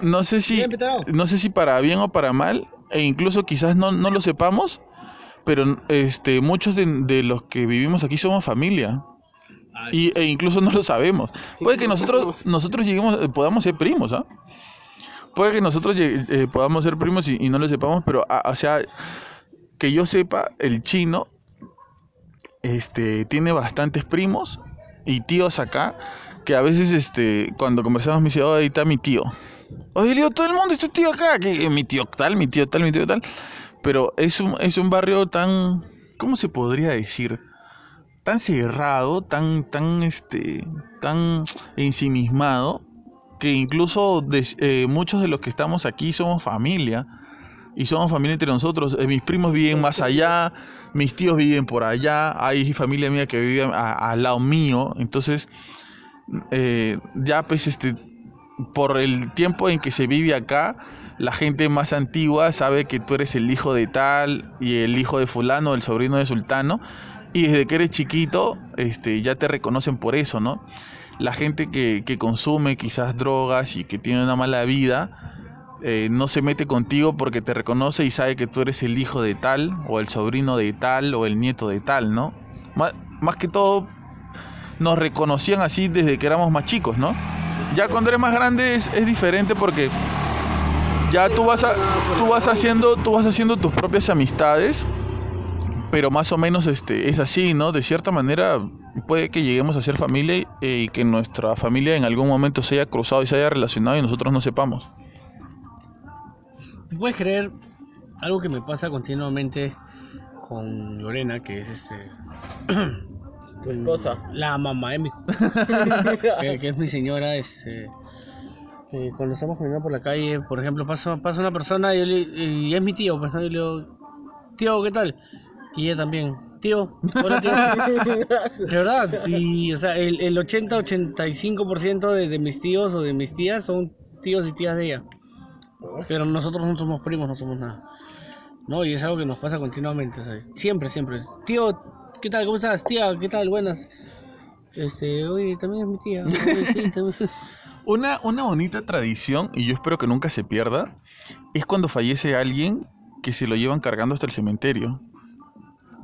Speaker 1: no sé si, no sé si para bien o para mal, e incluso quizás no, no lo sepamos, pero este, muchos de, de los que vivimos aquí somos familia. Y, e incluso no lo sabemos. Puede que nosotros, nosotros lleguemos, eh, podamos ser primos, ¿ah? Puede que nosotros eh, podamos ser primos y, y no lo sepamos, pero, ah, o sea, que yo sepa, el chino este, tiene bastantes primos y tíos acá, que a veces, este, cuando conversamos, me dice, oh, ahí está mi tío. Oye, le digo, todo el mundo es tu tío acá, que eh, mi tío tal, mi tío tal, mi tío tal. Pero es un, es un barrio tan, ¿cómo se podría decir? Tan cerrado, tan, tan, este, tan ensimismado, que incluso eh, muchos de los que estamos aquí somos familia. Y somos familia entre nosotros. Eh, mis primos viven más allá, mis tíos viven por allá, hay familia mía que vive al lado mío. Entonces, eh, ya pues este, por el tiempo en que se vive acá, la gente más antigua sabe que tú eres el hijo de tal y el hijo de fulano, el sobrino de sultano, y desde que eres chiquito, este, ya te reconocen por eso, ¿no? La gente que, que consume quizás drogas y que tiene una mala vida, eh, no se mete contigo porque te reconoce y sabe que tú eres el hijo de tal, o el sobrino de tal, o el nieto de tal, ¿no? Más, que todo, nos reconocían así desde que éramos más chicos, ¿no? Ya cuando eres más grande es, diferente porque ya tú vas, tú, vas haciendo, tú vas haciendo tus propias amistades, pero más o menos este, es así, ¿no? De cierta manera puede que lleguemos a ser familia eh, y que nuestra familia en algún momento se haya cruzado y se haya relacionado y nosotros no sepamos.
Speaker 2: ¿Tú puedes creer algo que me pasa continuamente con Lorena, que es este
Speaker 3: Tu esposa.
Speaker 2: la mamá de mi que, que es mi señora, este eh, cuando estamos caminando por la calle, por ejemplo, pasa, pasa una persona y, yo le- y es mi tío, pues ¿no? Y le digo, tío, ¿qué tal? Y ella también, tío, hola tío. De verdad, y o sea, el, el 80-85% de, de mis tíos o de mis tías son tíos y tías de ella. Pero nosotros no somos primos, no somos nada. No, y es algo que nos pasa continuamente, siempre, siempre. Tío, ¿qué tal? ¿Cómo estás? Tía, ¿qué tal? Buenas. Este, oye, también es mi tía. Oye, sí, también.
Speaker 1: Una, una bonita tradición, y yo espero que nunca se pierda, es cuando fallece alguien que se lo llevan cargando hasta el cementerio.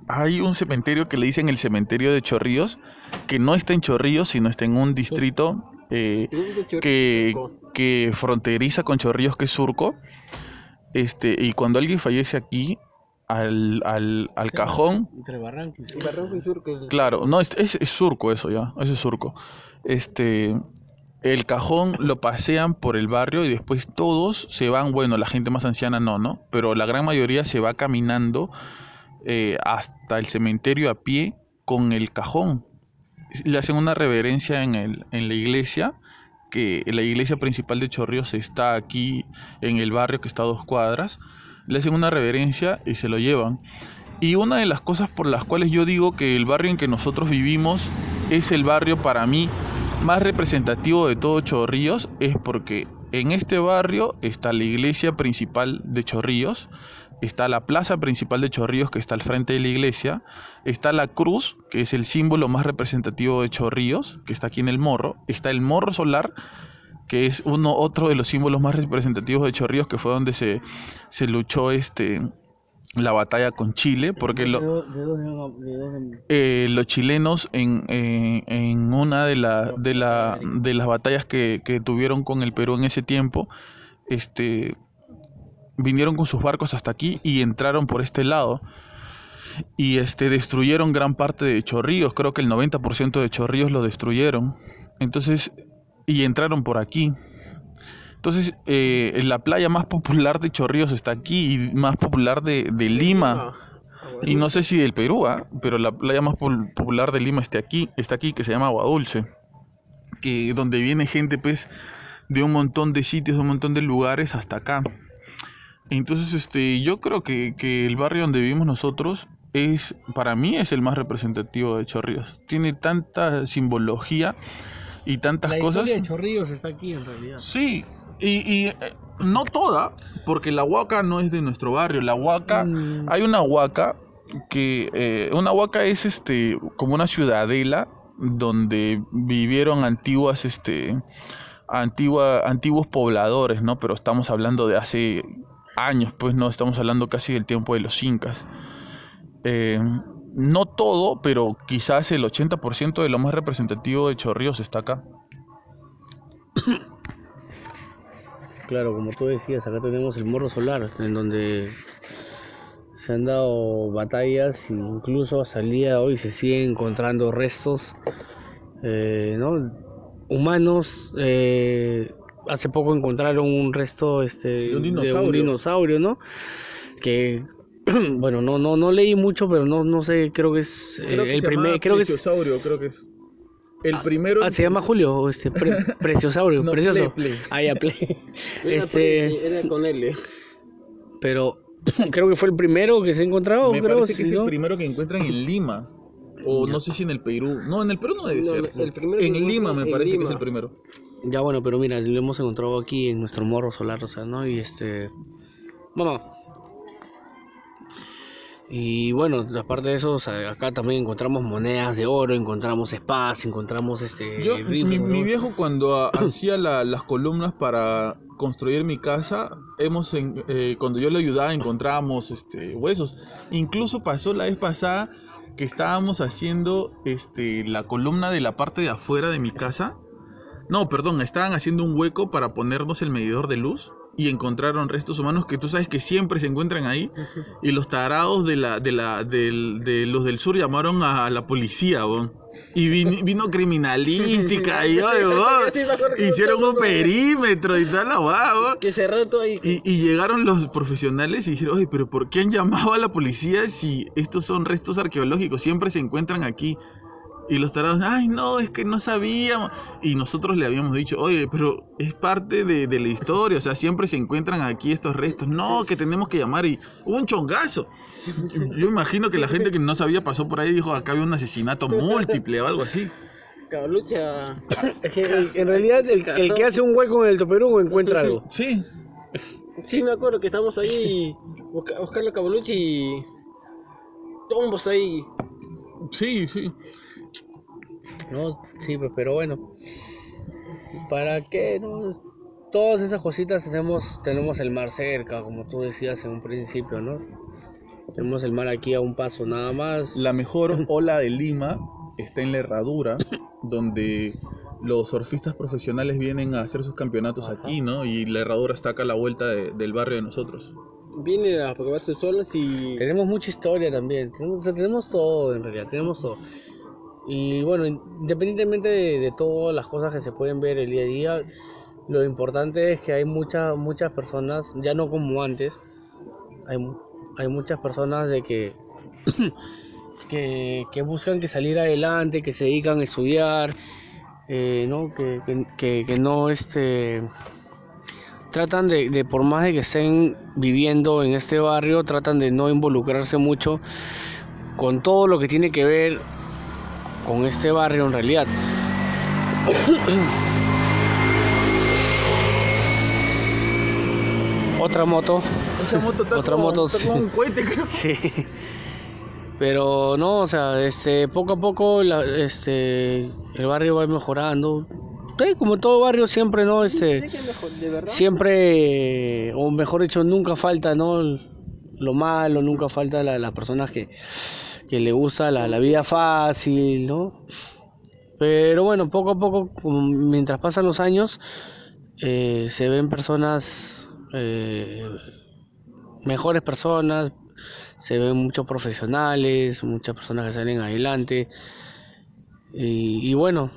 Speaker 1: Hay un cementerio que le dicen el cementerio de Chorrillos, que no está en Chorrillos, sino está en un distrito eh, que, que fronteriza con Chorrillos, que es Surco. Este, y cuando alguien fallece aquí, al, al, al cajón
Speaker 2: Entre Barranco y
Speaker 1: Claro, no, es, es, es surco eso ya, eso es surco. Este, el cajón lo pasean por el barrio y después todos se van, bueno, la gente más anciana no, ¿no? Pero la gran mayoría se va caminando eh, hasta el cementerio a pie con el cajón. Le hacen una reverencia en, el, en la iglesia, que la iglesia principal de Chorrillos está aquí en el barrio que está a dos cuadras. Le hacen una reverencia y se lo llevan. Y una de las cosas por las cuales yo digo que el barrio en que nosotros vivimos es el barrio para mí más representativo de todo Chorrillos es porque en este barrio está la iglesia principal de Chorrillos, está la plaza principal de Chorrillos que está al frente de la iglesia, está la cruz, que es el símbolo más representativo de Chorrillos, que está aquí en el morro, está el morro solar, que es uno otro de los símbolos más representativos de Chorrillos, que fue donde se, se luchó este la batalla con Chile, porque lo, eh, los chilenos en, eh, en una de, la, de, la, de las batallas que, que tuvieron con el Perú en ese tiempo, este, vinieron con sus barcos hasta aquí y entraron por este lado. Y este, destruyeron gran parte de Chorrillos, creo que el 90% de Chorrillos lo destruyeron. Entonces, y entraron por aquí. Entonces, eh, la playa más popular de Chorrillos está aquí y más popular de, de Lima. Y no sé si del Perú, ¿ah? pero la playa más popular de Lima está aquí, está aquí, que se llama Agua Dulce. Que donde viene gente, pues, de un montón de sitios, de un montón de lugares hasta acá. Entonces, este, yo creo que, que el barrio donde vivimos nosotros es, para mí, es el más representativo de Chorrillos. Tiene tanta simbología, y tantas
Speaker 2: La
Speaker 1: cosas.
Speaker 2: historia de Chorrillos está aquí en realidad.
Speaker 1: Sí, y, y, eh, no toda, porque la huaca no es de nuestro barrio. La huaca,
Speaker 2: Mm.
Speaker 1: hay una huaca que, eh, una huaca es este, como una ciudadela donde vivieron antiguas, este, antigua, antiguos pobladores, ¿no? Pero estamos hablando de hace años, pues no estamos hablando casi del tiempo de los incas. Eh, no todo, pero quizás el 80% de lo más representativo de Chorrillos está acá.
Speaker 2: Claro, como tú decías, acá tenemos el Morro Solar, en donde se han dado batallas, incluso hasta el hoy se siguen encontrando restos, eh, ¿no? Humanos. eh, hace poco encontraron un resto este,
Speaker 1: De un
Speaker 2: de un
Speaker 1: dinosaurio.
Speaker 2: ¿no? Que, bueno, no, no, no leí mucho, pero no, no sé, creo que es eh, el primer, creo que es,
Speaker 1: Plesiosaurio, creo que es. El primero.
Speaker 2: ah, se llama Julio, este, pre- Preciosaurio,
Speaker 1: No,
Speaker 2: precioso.
Speaker 1: Ple, Ple.
Speaker 2: Ah, ya, Ple.
Speaker 3: Era,
Speaker 2: Este,
Speaker 3: era con L.
Speaker 2: pero creo que fue el primero que se ha encontrado,
Speaker 1: Me
Speaker 2: creo,
Speaker 1: parece que
Speaker 2: sí,
Speaker 1: es el primero que encuentran en Lima. O no sé si en el Perú. No, en el Perú no debe
Speaker 3: No,
Speaker 1: ser.
Speaker 3: el primero que
Speaker 1: en Lima me
Speaker 3: en
Speaker 1: parece que es el primero.
Speaker 2: Ya bueno, pero mira, lo hemos encontrado aquí en nuestro morro solar, o sea, ¿no? Y este... Mamá. Y bueno, aparte de eso, o sea, acá también encontramos monedas de oro, encontramos espadas, encontramos este...
Speaker 1: Yo,
Speaker 2: rifles,
Speaker 1: mi,
Speaker 2: ¿no?
Speaker 1: mi viejo cuando ha- hacía la- las columnas para construir mi casa, hemos en- eh, cuando yo le ayudaba encontrábamos este, huesos. Incluso pasó la vez pasada que estábamos haciendo este, la columna de la parte de afuera de mi casa. No, perdón, estaban haciendo un hueco para ponernos el medidor de luz y encontraron restos humanos que tú sabes que siempre se encuentran ahí. Y los tarados de, la, de, la, del- de los del sur llamaron a la policía, weón. Y vin- vino criminalística y
Speaker 3: Sí, que
Speaker 1: hicieron un perímetro y tal, la weón.
Speaker 3: Que cerró todo ahí.
Speaker 1: Y, y llegaron los profesionales y dijeron, oye, pero ¿por qué han llamado a la policía si estos son restos arqueológicos? Siempre se encuentran aquí. Y los tarados, ay, no, es que no sabíamos. Y nosotros le habíamos dicho, oye, pero es parte de, de la historia, o sea, siempre se encuentran aquí estos restos. No, que tenemos que llamar y hubo un chongazo. Yo imagino que la gente que no sabía pasó por ahí y dijo, acá había un asesinato múltiple o algo así.
Speaker 3: Cablucha.
Speaker 2: Es que el- en realidad el, el que hace un hueco en el toperú encuentra algo.
Speaker 1: Sí.
Speaker 3: Sí, me acuerdo que estamos ahí busca- buscando Cabluchi y. Tombos ahí.
Speaker 1: Sí, sí.
Speaker 2: ¿No? Sí, pero bueno. ¿Para qué? No? Todas esas cositas tenemos, tenemos el mar cerca, como tú decías en un principio, ¿no? Tenemos el mar aquí a un paso nada más.
Speaker 1: La mejor ola de Lima está en la Herradura, donde los surfistas profesionales vienen a hacer sus campeonatos aquí, ¿no? Y la Herradura está acá a la vuelta de- del barrio de nosotros.
Speaker 3: Viene a probarse solas y.
Speaker 2: Tenemos mucha historia también, tenemos, o sea, tenemos todo en realidad, tenemos todo. Y bueno, independientemente de, todas las cosas que se pueden ver el día a día, lo importante es que hay muchas muchas personas, ya no como antes, hay, hay muchas personas de que, que, que buscan que salir adelante, que se dedican a estudiar, eh, ¿no? Que, que, que no este tratan de, de, por más de que estén viviendo en este barrio, tratan de no involucrarse mucho con todo lo que tiene que ver con este barrio en realidad. Otra moto.
Speaker 1: Esa moto está
Speaker 2: Otra
Speaker 1: como,
Speaker 2: moto,
Speaker 1: está
Speaker 2: sí.
Speaker 1: como un cohete, creo.
Speaker 2: Sí. Pero no, o sea, este, poco a poco la- este, el barrio va mejorando. Sí, como todo barrio siempre, ¿no? Este,
Speaker 3: De
Speaker 2: siempre, o mejor dicho, nunca falta, ¿no? Lo malo, nunca falta la- las personas que, que le gusta la, la vida fácil, ¿no? Pero bueno, poco a poco, mientras pasan los años, eh, se ven personas, eh, mejores personas, se ven muchos profesionales, muchas personas que salen adelante. Y, y bueno,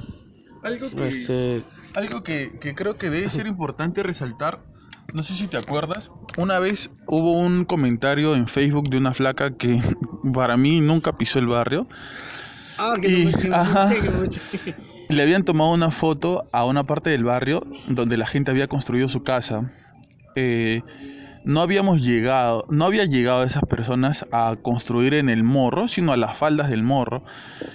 Speaker 1: Algo que,
Speaker 2: este,
Speaker 1: algo que, que creo que debe ser importante resaltar, no sé si te acuerdas, una vez hubo un comentario en Facebook de una flaca que para mí nunca pisó el barrio.
Speaker 2: Ah,
Speaker 1: Y-
Speaker 2: no me- que me
Speaker 1: ajá.
Speaker 2: escuché, que me escuché.
Speaker 1: Le habían tomado una foto a una parte del barrio donde la gente había construido su casa. Eh, no habíamos llegado, no había llegado esas personas a construir en el morro, sino a las faldas del morro.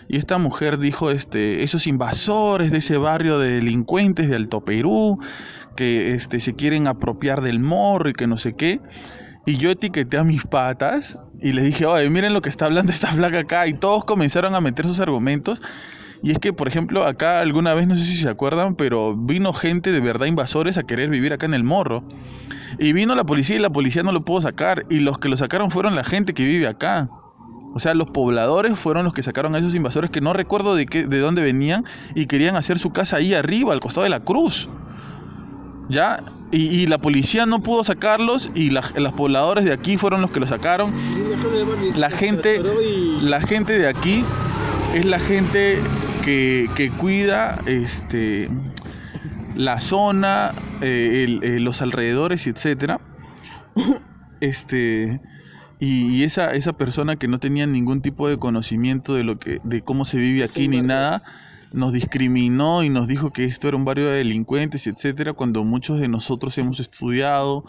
Speaker 1: Y esta mujer dijo, este, esos invasores de ese barrio de delincuentes de Alto Perú, que este, se quieren apropiar del morro y que no sé qué. Y yo etiqueté a mis patas y les dije, oye, miren lo que está hablando esta flaca acá. Y todos comenzaron a meter sus argumentos. Y es que, por ejemplo, acá alguna vez, no sé si se acuerdan, pero vino gente de verdad invasores a querer vivir acá en el morro. Y vino la policía y la policía no lo pudo sacar. Y los que lo sacaron fueron la gente que vive acá. O sea, los pobladores fueron los que sacaron a esos invasores que no recuerdo de, qué, de dónde venían y querían hacer su casa ahí arriba, al costado de la cruz. ¿Ya? Y, y la policía no pudo sacarlos y la- los pobladores de aquí fueron los que lo sacaron. La gente, la gente de aquí es la gente que, que cuida este, la zona, eh, el- eh, los alrededores, etcétera. Este, y, y esa, esa persona que no tenía ningún tipo de conocimiento de lo que, de cómo se vive aquí ni nada, nos discriminó y nos dijo que esto era un barrio de delincuentes, etcétera, cuando muchos de nosotros hemos estudiado,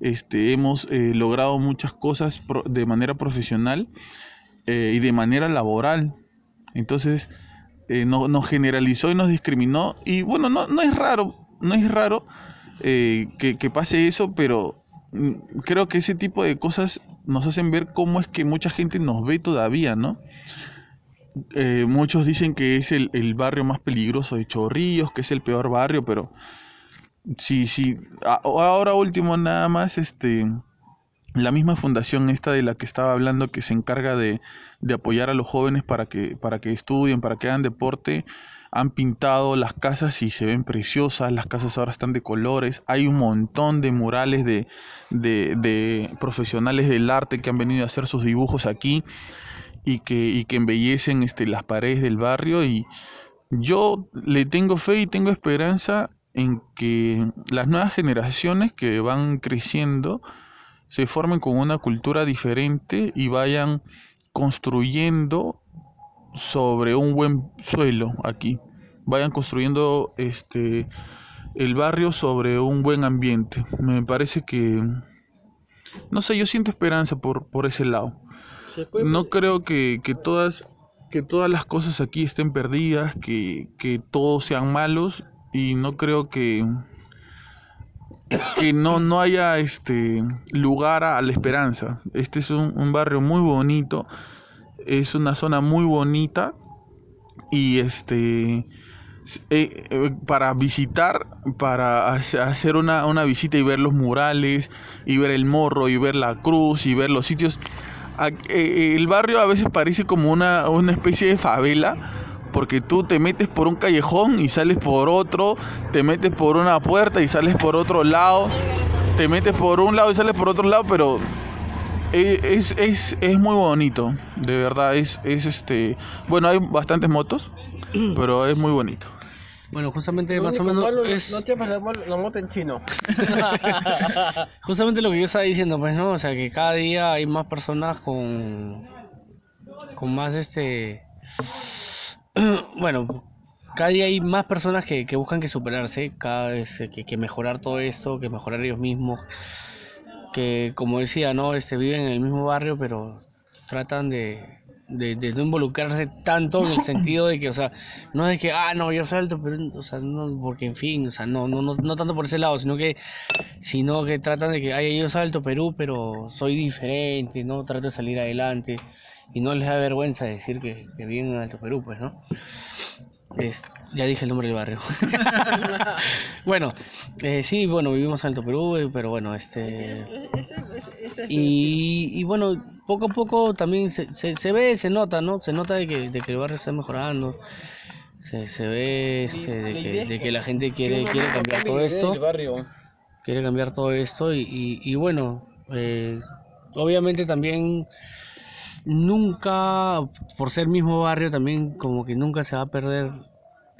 Speaker 1: este, hemos eh, logrado muchas cosas de manera profesional eh, y de manera laboral. Entonces, eh, no- nos generalizó y nos discriminó. Y bueno, no, no es raro, no es raro eh, que, que pase eso, pero mm, creo que ese tipo de cosas nos hacen ver cómo es que mucha gente nos ve todavía, ¿no? Eh, muchos dicen que es el, el barrio más peligroso de Chorrillos, que es el peor barrio, pero sí, sí. Ahora último nada más, este, la misma fundación esta de la que estaba hablando que se encarga de, de apoyar a los jóvenes para que, para que estudien, para que hagan deporte, han pintado las casas y se ven preciosas, las casas ahora están de colores, hay un montón de murales de, de profesionales del arte que han venido a hacer sus dibujos aquí y que, y que embellecen este, las paredes del barrio y yo le tengo fe y tengo esperanza en que las nuevas generaciones que van creciendo se formen con una cultura diferente y vayan construyendo sobre un buen suelo aquí. Vayan construyendo este el barrio sobre un buen ambiente. Me parece que no sé, yo siento esperanza por, por ese lado. No creo que, que todas que todas las cosas aquí estén perdidas, que, que todos sean malos y no creo que que no, no haya este lugar a, la esperanza. Este es un, un barrio muy bonito, es una zona muy bonita y este eh, eh, para visitar, para hace- hacer una, una visita y ver los murales, y ver el morro, y ver la cruz, y ver los sitios. Eh, el barrio a veces parece como una, una especie de favela, porque tú te metes por un callejón y sales por otro, te metes por una puerta y sales por otro lado, te metes por un lado y sales por otro lado, pero eh, es, es, es muy bonito, de verdad, es, es este, bueno, hay bastantes motos, pero es muy bonito.
Speaker 2: Bueno, justamente
Speaker 3: Lo
Speaker 2: más o menos
Speaker 3: malo,
Speaker 2: es
Speaker 3: No te la, la moto en chino.
Speaker 2: justamente lo que yo estaba diciendo, pues, ¿no? O sea, que cada día hay más personas con con más este bueno, cada día hay más personas que, que buscan que superarse, cada vez eh, que, que mejorar todo esto, que mejorar ellos mismos, que como decía, ¿no? Este viven en el mismo barrio, pero tratan de, de, de no involucrarse tanto en el sentido de que, o sea, no es que, ah, no, yo salto, pero, o sea, no, porque en fin, o sea, no, no, no, no tanto por ese lado, sino que, sino que tratan de que, ay, yo salto Perú, pero soy diferente, ¿no? Trato de salir adelante y no les da vergüenza decir que, que viven en Alto Perú, pues, ¿no? Es- ya dije el nombre del barrio. bueno, eh, sí, bueno, vivimos en Alto Perú, eh, pero bueno, este... Y, y bueno, poco a poco también se, se, se ve, se nota, ¿no? Se nota de que, de que el barrio está mejorando. Se, se ve este, de, que, de que la gente quiere, quiere cambiar todo esto. Quiere cambiar todo esto. Y, y, y bueno, eh, obviamente también nunca, por ser mismo barrio, también como que nunca se va a perder.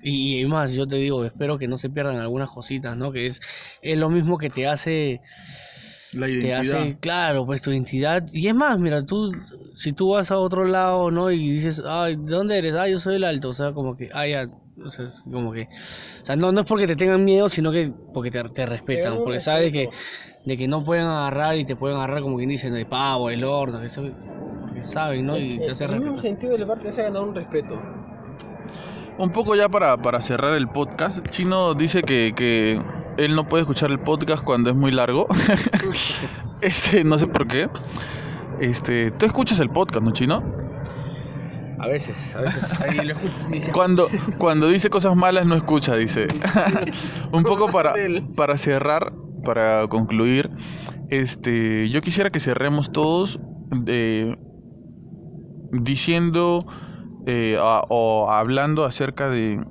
Speaker 2: Y, y más, yo te digo, espero que no se pierdan algunas cositas, ¿no? Que es, es lo mismo que te hace
Speaker 1: La
Speaker 2: te
Speaker 1: identidad.
Speaker 2: hace, claro, pues tu identidad. Y es más, mira, tú, si tú vas a otro lado, ¿no? Y dices, ay, ¿de dónde eres? Ah, yo soy el alto, o sea, como que, ah, ya, o sea, como que, o sea, no, no es porque te tengan miedo, sino que porque te, te respetan, porque sabes que, de que no pueden agarrar y te pueden agarrar como quien dicen, de pavo, el horno, eso- porque saben, ¿no? Y te hace
Speaker 3: en un sentido del barrio se ha ganado un respeto.
Speaker 1: Un poco ya para, para cerrar el podcast, Chino dice que, que él no puede escuchar el podcast cuando es muy largo. este, no sé por qué. Este, tú escuchas el podcast, ¿no, Chino?
Speaker 2: A veces, a veces, ahí lo escucho dice,
Speaker 1: Cuando, cuando dice cosas malas no escucha, dice. Un poco para, para cerrar, para concluir, este, yo quisiera que cerremos todos eh, diciendo eh, o hablando acerca de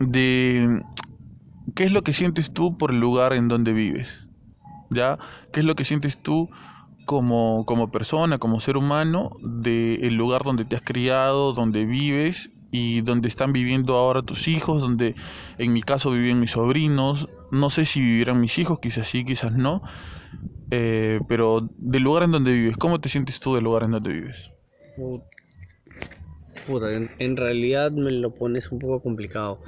Speaker 1: de qué es lo que sientes tú por el lugar en donde vives, ¿ya? ¿Qué es lo que sientes tú como, como persona, como ser humano, del lugar donde te has criado, donde vives y donde están viviendo ahora tus hijos, donde en mi caso viven mis sobrinos, no sé si vivirán mis hijos, quizás sí, quizás no, eh, pero del lugar en donde vives, ¿cómo te sientes tú del lugar en donde vives?
Speaker 2: Put- Puta, en, realidad me lo pones un poco complicado.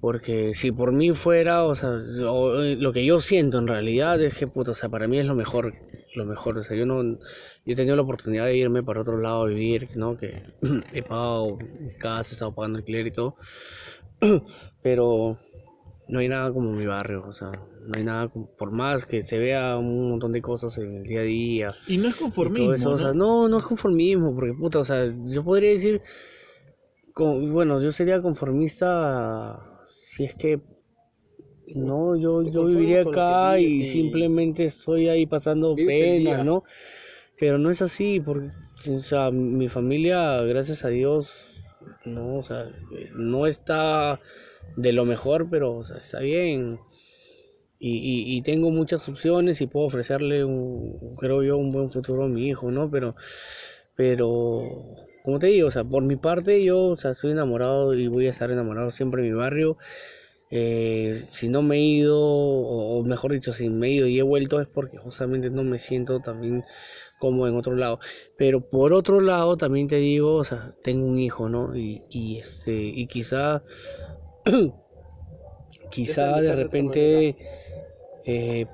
Speaker 2: Porque si por mí fuera, o sea, eh, lo que yo siento en realidad es que, puta, o sea, para mí es lo mejor, lo mejor. O sea, yo no, yo he tenido la oportunidad de irme para otro lado a vivir, ¿no? Que he pagado mi casa, he estado pagando alquiler y todo. Pero no hay nada como mi barrio, o sea, no hay nada, como- por más que se vea un montón de cosas en el día a día,
Speaker 1: Y no es conformismo,
Speaker 2: eso, o sea,
Speaker 1: ¿no?
Speaker 2: no, es conformismo, porque puta, o sea, yo podría decir, bueno, yo sería conformista si es que, no, yo, yo viviría acá y simplemente estoy ahí pasando
Speaker 3: día.
Speaker 2: ¿no? Pero no es así, porque, o sea, mi familia, gracias a Dios, no, o sea, no está de lo mejor, pero, o sea, está bien. Y, y, y tengo muchas opciones y puedo ofrecerle, un, creo yo, un buen futuro a mi hijo, ¿no? Pero, pero, como te digo, o sea, por mi parte yo, o sea, estoy enamorado y voy a estar enamorado siempre de mi barrio. Eh, si no me he ido, o, o mejor dicho, si me he ido y he vuelto es porque justamente no me siento también como en otro lado. Pero por otro lado, también te digo, o sea, tengo un hijo, ¿no? Y, y este, y quizá, quizá de repente, eh,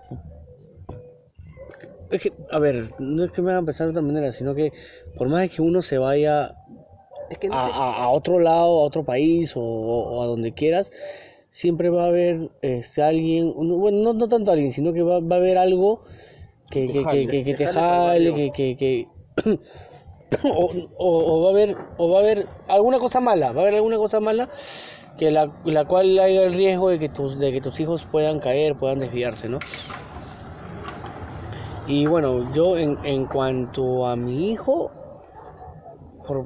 Speaker 2: es que, a ver, no es que me hagan pensar de otra manera, sino que por más de que uno se vaya
Speaker 3: Es que no
Speaker 2: a, a- otro lado, a otro país o, o a donde quieras, siempre va a haber este, alguien, no- bueno, no, no tanto alguien, sino que va, va a haber algo que,
Speaker 1: Te
Speaker 2: que, que,
Speaker 1: jale,
Speaker 2: que- que
Speaker 3: te jale
Speaker 2: jale, que, que, que- o, o- o va a haber, o va a haber alguna cosa mala, va a haber alguna cosa mala que la, la cual haya el riesgo de que tus, de que tus hijos puedan caer, puedan desviarse, ¿no? Y bueno, yo en, en cuanto a mi hijo,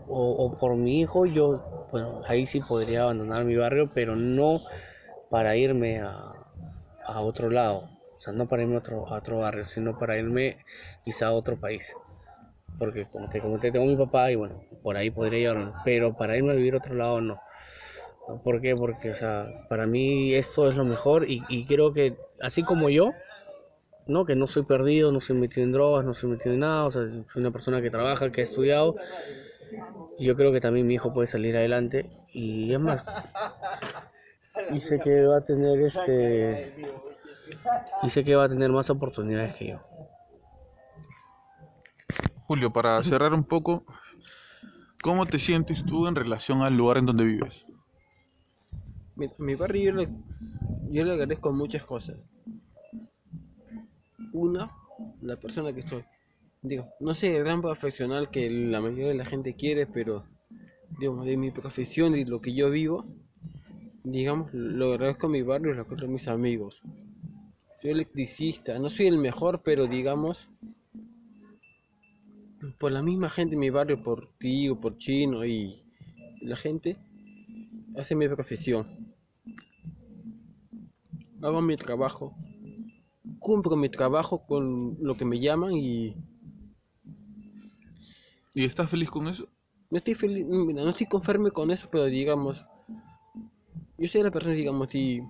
Speaker 2: o por mi hijo, yo, bueno, ahí sí podría abandonar mi barrio, pero no para irme a, a otro lado, o sea, no para irme a otro, a otro barrio, sino para irme quizá a otro país. Porque como te comenté, tengo mi papá y bueno, por ahí podría llevarme, pero para irme a vivir a otro lado no. ¿Por qué? Porque, o sea, para mí esto es lo mejor y, y creo que así como yo, ¿no? Que no soy perdido, no soy metido en drogas, no soy metido en nada, o sea, soy una persona que trabaja, que ha estudiado. Yo creo que también mi hijo puede salir adelante y es más. Y sé que va a tener este y sé que va a tener más oportunidades que yo.
Speaker 1: Julio, para cerrar un poco, ¿cómo te sientes tú en relación al lugar en donde vives?
Speaker 3: Mi, mi barrio yo le, yo le agradezco muchas cosas. Una, la persona que soy. Digo, no sé el gran profesional que la mayoría de la gente quiere, pero digamos, de mi profesión y lo que yo vivo, digamos, lo agradezco a mi barrio y lo agradezco a mis amigos. Soy electricista, no soy el mejor, pero digamos, por la misma gente en mi barrio, por ti, por chino y la gente, hace mi profesión. Hago mi trabajo. Cumplo mi trabajo con lo que me llaman y
Speaker 1: ¿Y estás feliz con eso?
Speaker 3: no estoy feliz, mira, no estoy conforme con eso, pero digamos, yo soy la persona, digamos, si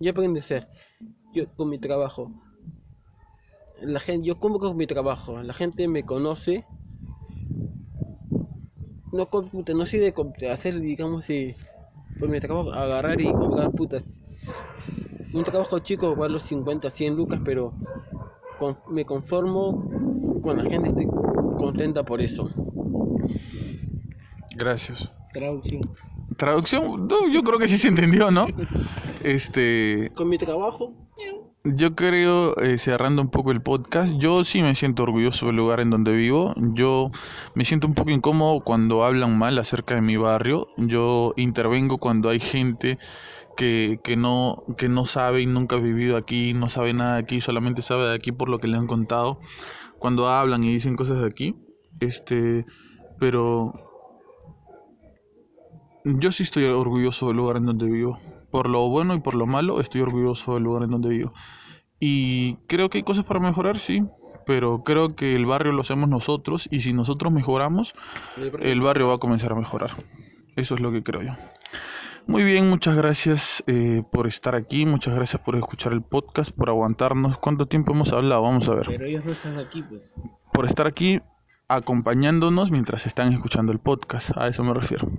Speaker 3: yo aprendí a ser yo con mi trabajo. La gente, yo como con mi trabajo, la gente me conoce. No, con- puta, no soy de hacer, digamos, de, por mi trabajo, agarrar y cobrar putas. Un trabajo chico vale los 50, 100 lucas, pero con- me conformo con la gente, estoy contenta por eso.
Speaker 1: Gracias.
Speaker 2: Traducción.
Speaker 1: Traducción, no, yo creo que sí se entendió, ¿no? Este,
Speaker 3: Con mi trabajo,
Speaker 1: yo creo, eh, cerrando un poco el podcast, yo sí me siento orgulloso del lugar en donde vivo. Yo me siento un poco incómodo cuando hablan mal acerca de mi barrio. Yo intervengo cuando hay gente que, que no, que no sabe y nunca ha vivido aquí, no sabe nada de aquí, solamente sabe de aquí por lo que le han contado. Cuando hablan y dicen cosas de aquí. Este, pero yo sí estoy orgulloso del lugar en donde vivo. Por lo bueno y por lo malo, estoy orgulloso del lugar en donde vivo. Y creo que hay cosas para mejorar, sí. Pero creo que el barrio lo hacemos nosotros y si nosotros mejoramos, el barrio va a comenzar a mejorar. Eso es lo que creo yo. Muy bien, muchas gracias eh, por estar aquí, muchas gracias por escuchar el podcast, por aguantarnos. ¿Cuánto tiempo hemos hablado? Vamos a ver.
Speaker 5: Pero ellos no están aquí, pues.
Speaker 1: Por estar aquí acompañándonos mientras están escuchando el podcast. A eso me refiero.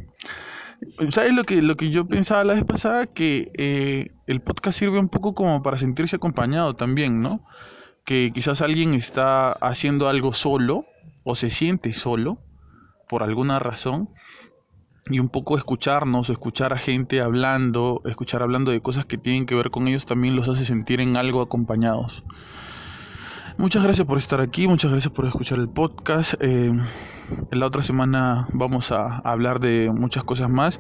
Speaker 1: ¿Sabes lo que, lo que yo pensaba la vez pasada? Que eh, el podcast sirve un poco como para sentirse acompañado también, ¿no? Que quizás alguien está haciendo algo solo o se siente solo por alguna razón y un poco escucharnos, escuchar a gente hablando, escuchar hablando de cosas que tienen que ver con ellos también los hace sentir en algo acompañados. Muchas gracias por estar aquí, muchas gracias por escuchar el podcast. Eh, la otra semana vamos a hablar de muchas cosas más.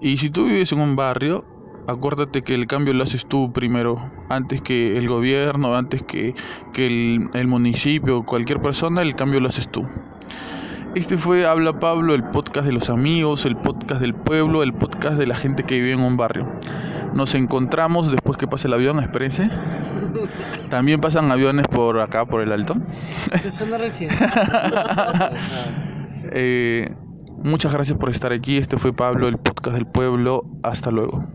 Speaker 1: Y si tú vives en un barrio, acuérdate que el cambio lo haces tú primero, antes que el gobierno, antes que, que el, el municipio, cualquier persona, el cambio lo haces tú. Este fue Habla Pablo, el podcast de los amigos, el podcast del pueblo, el podcast de la gente que vive en un barrio. Nos encontramos después que pase el avión, espérense. También pasan aviones por acá, por el alto. Eh, muchas gracias por estar aquí. Este fue Pablo, el podcast del pueblo. Hasta luego.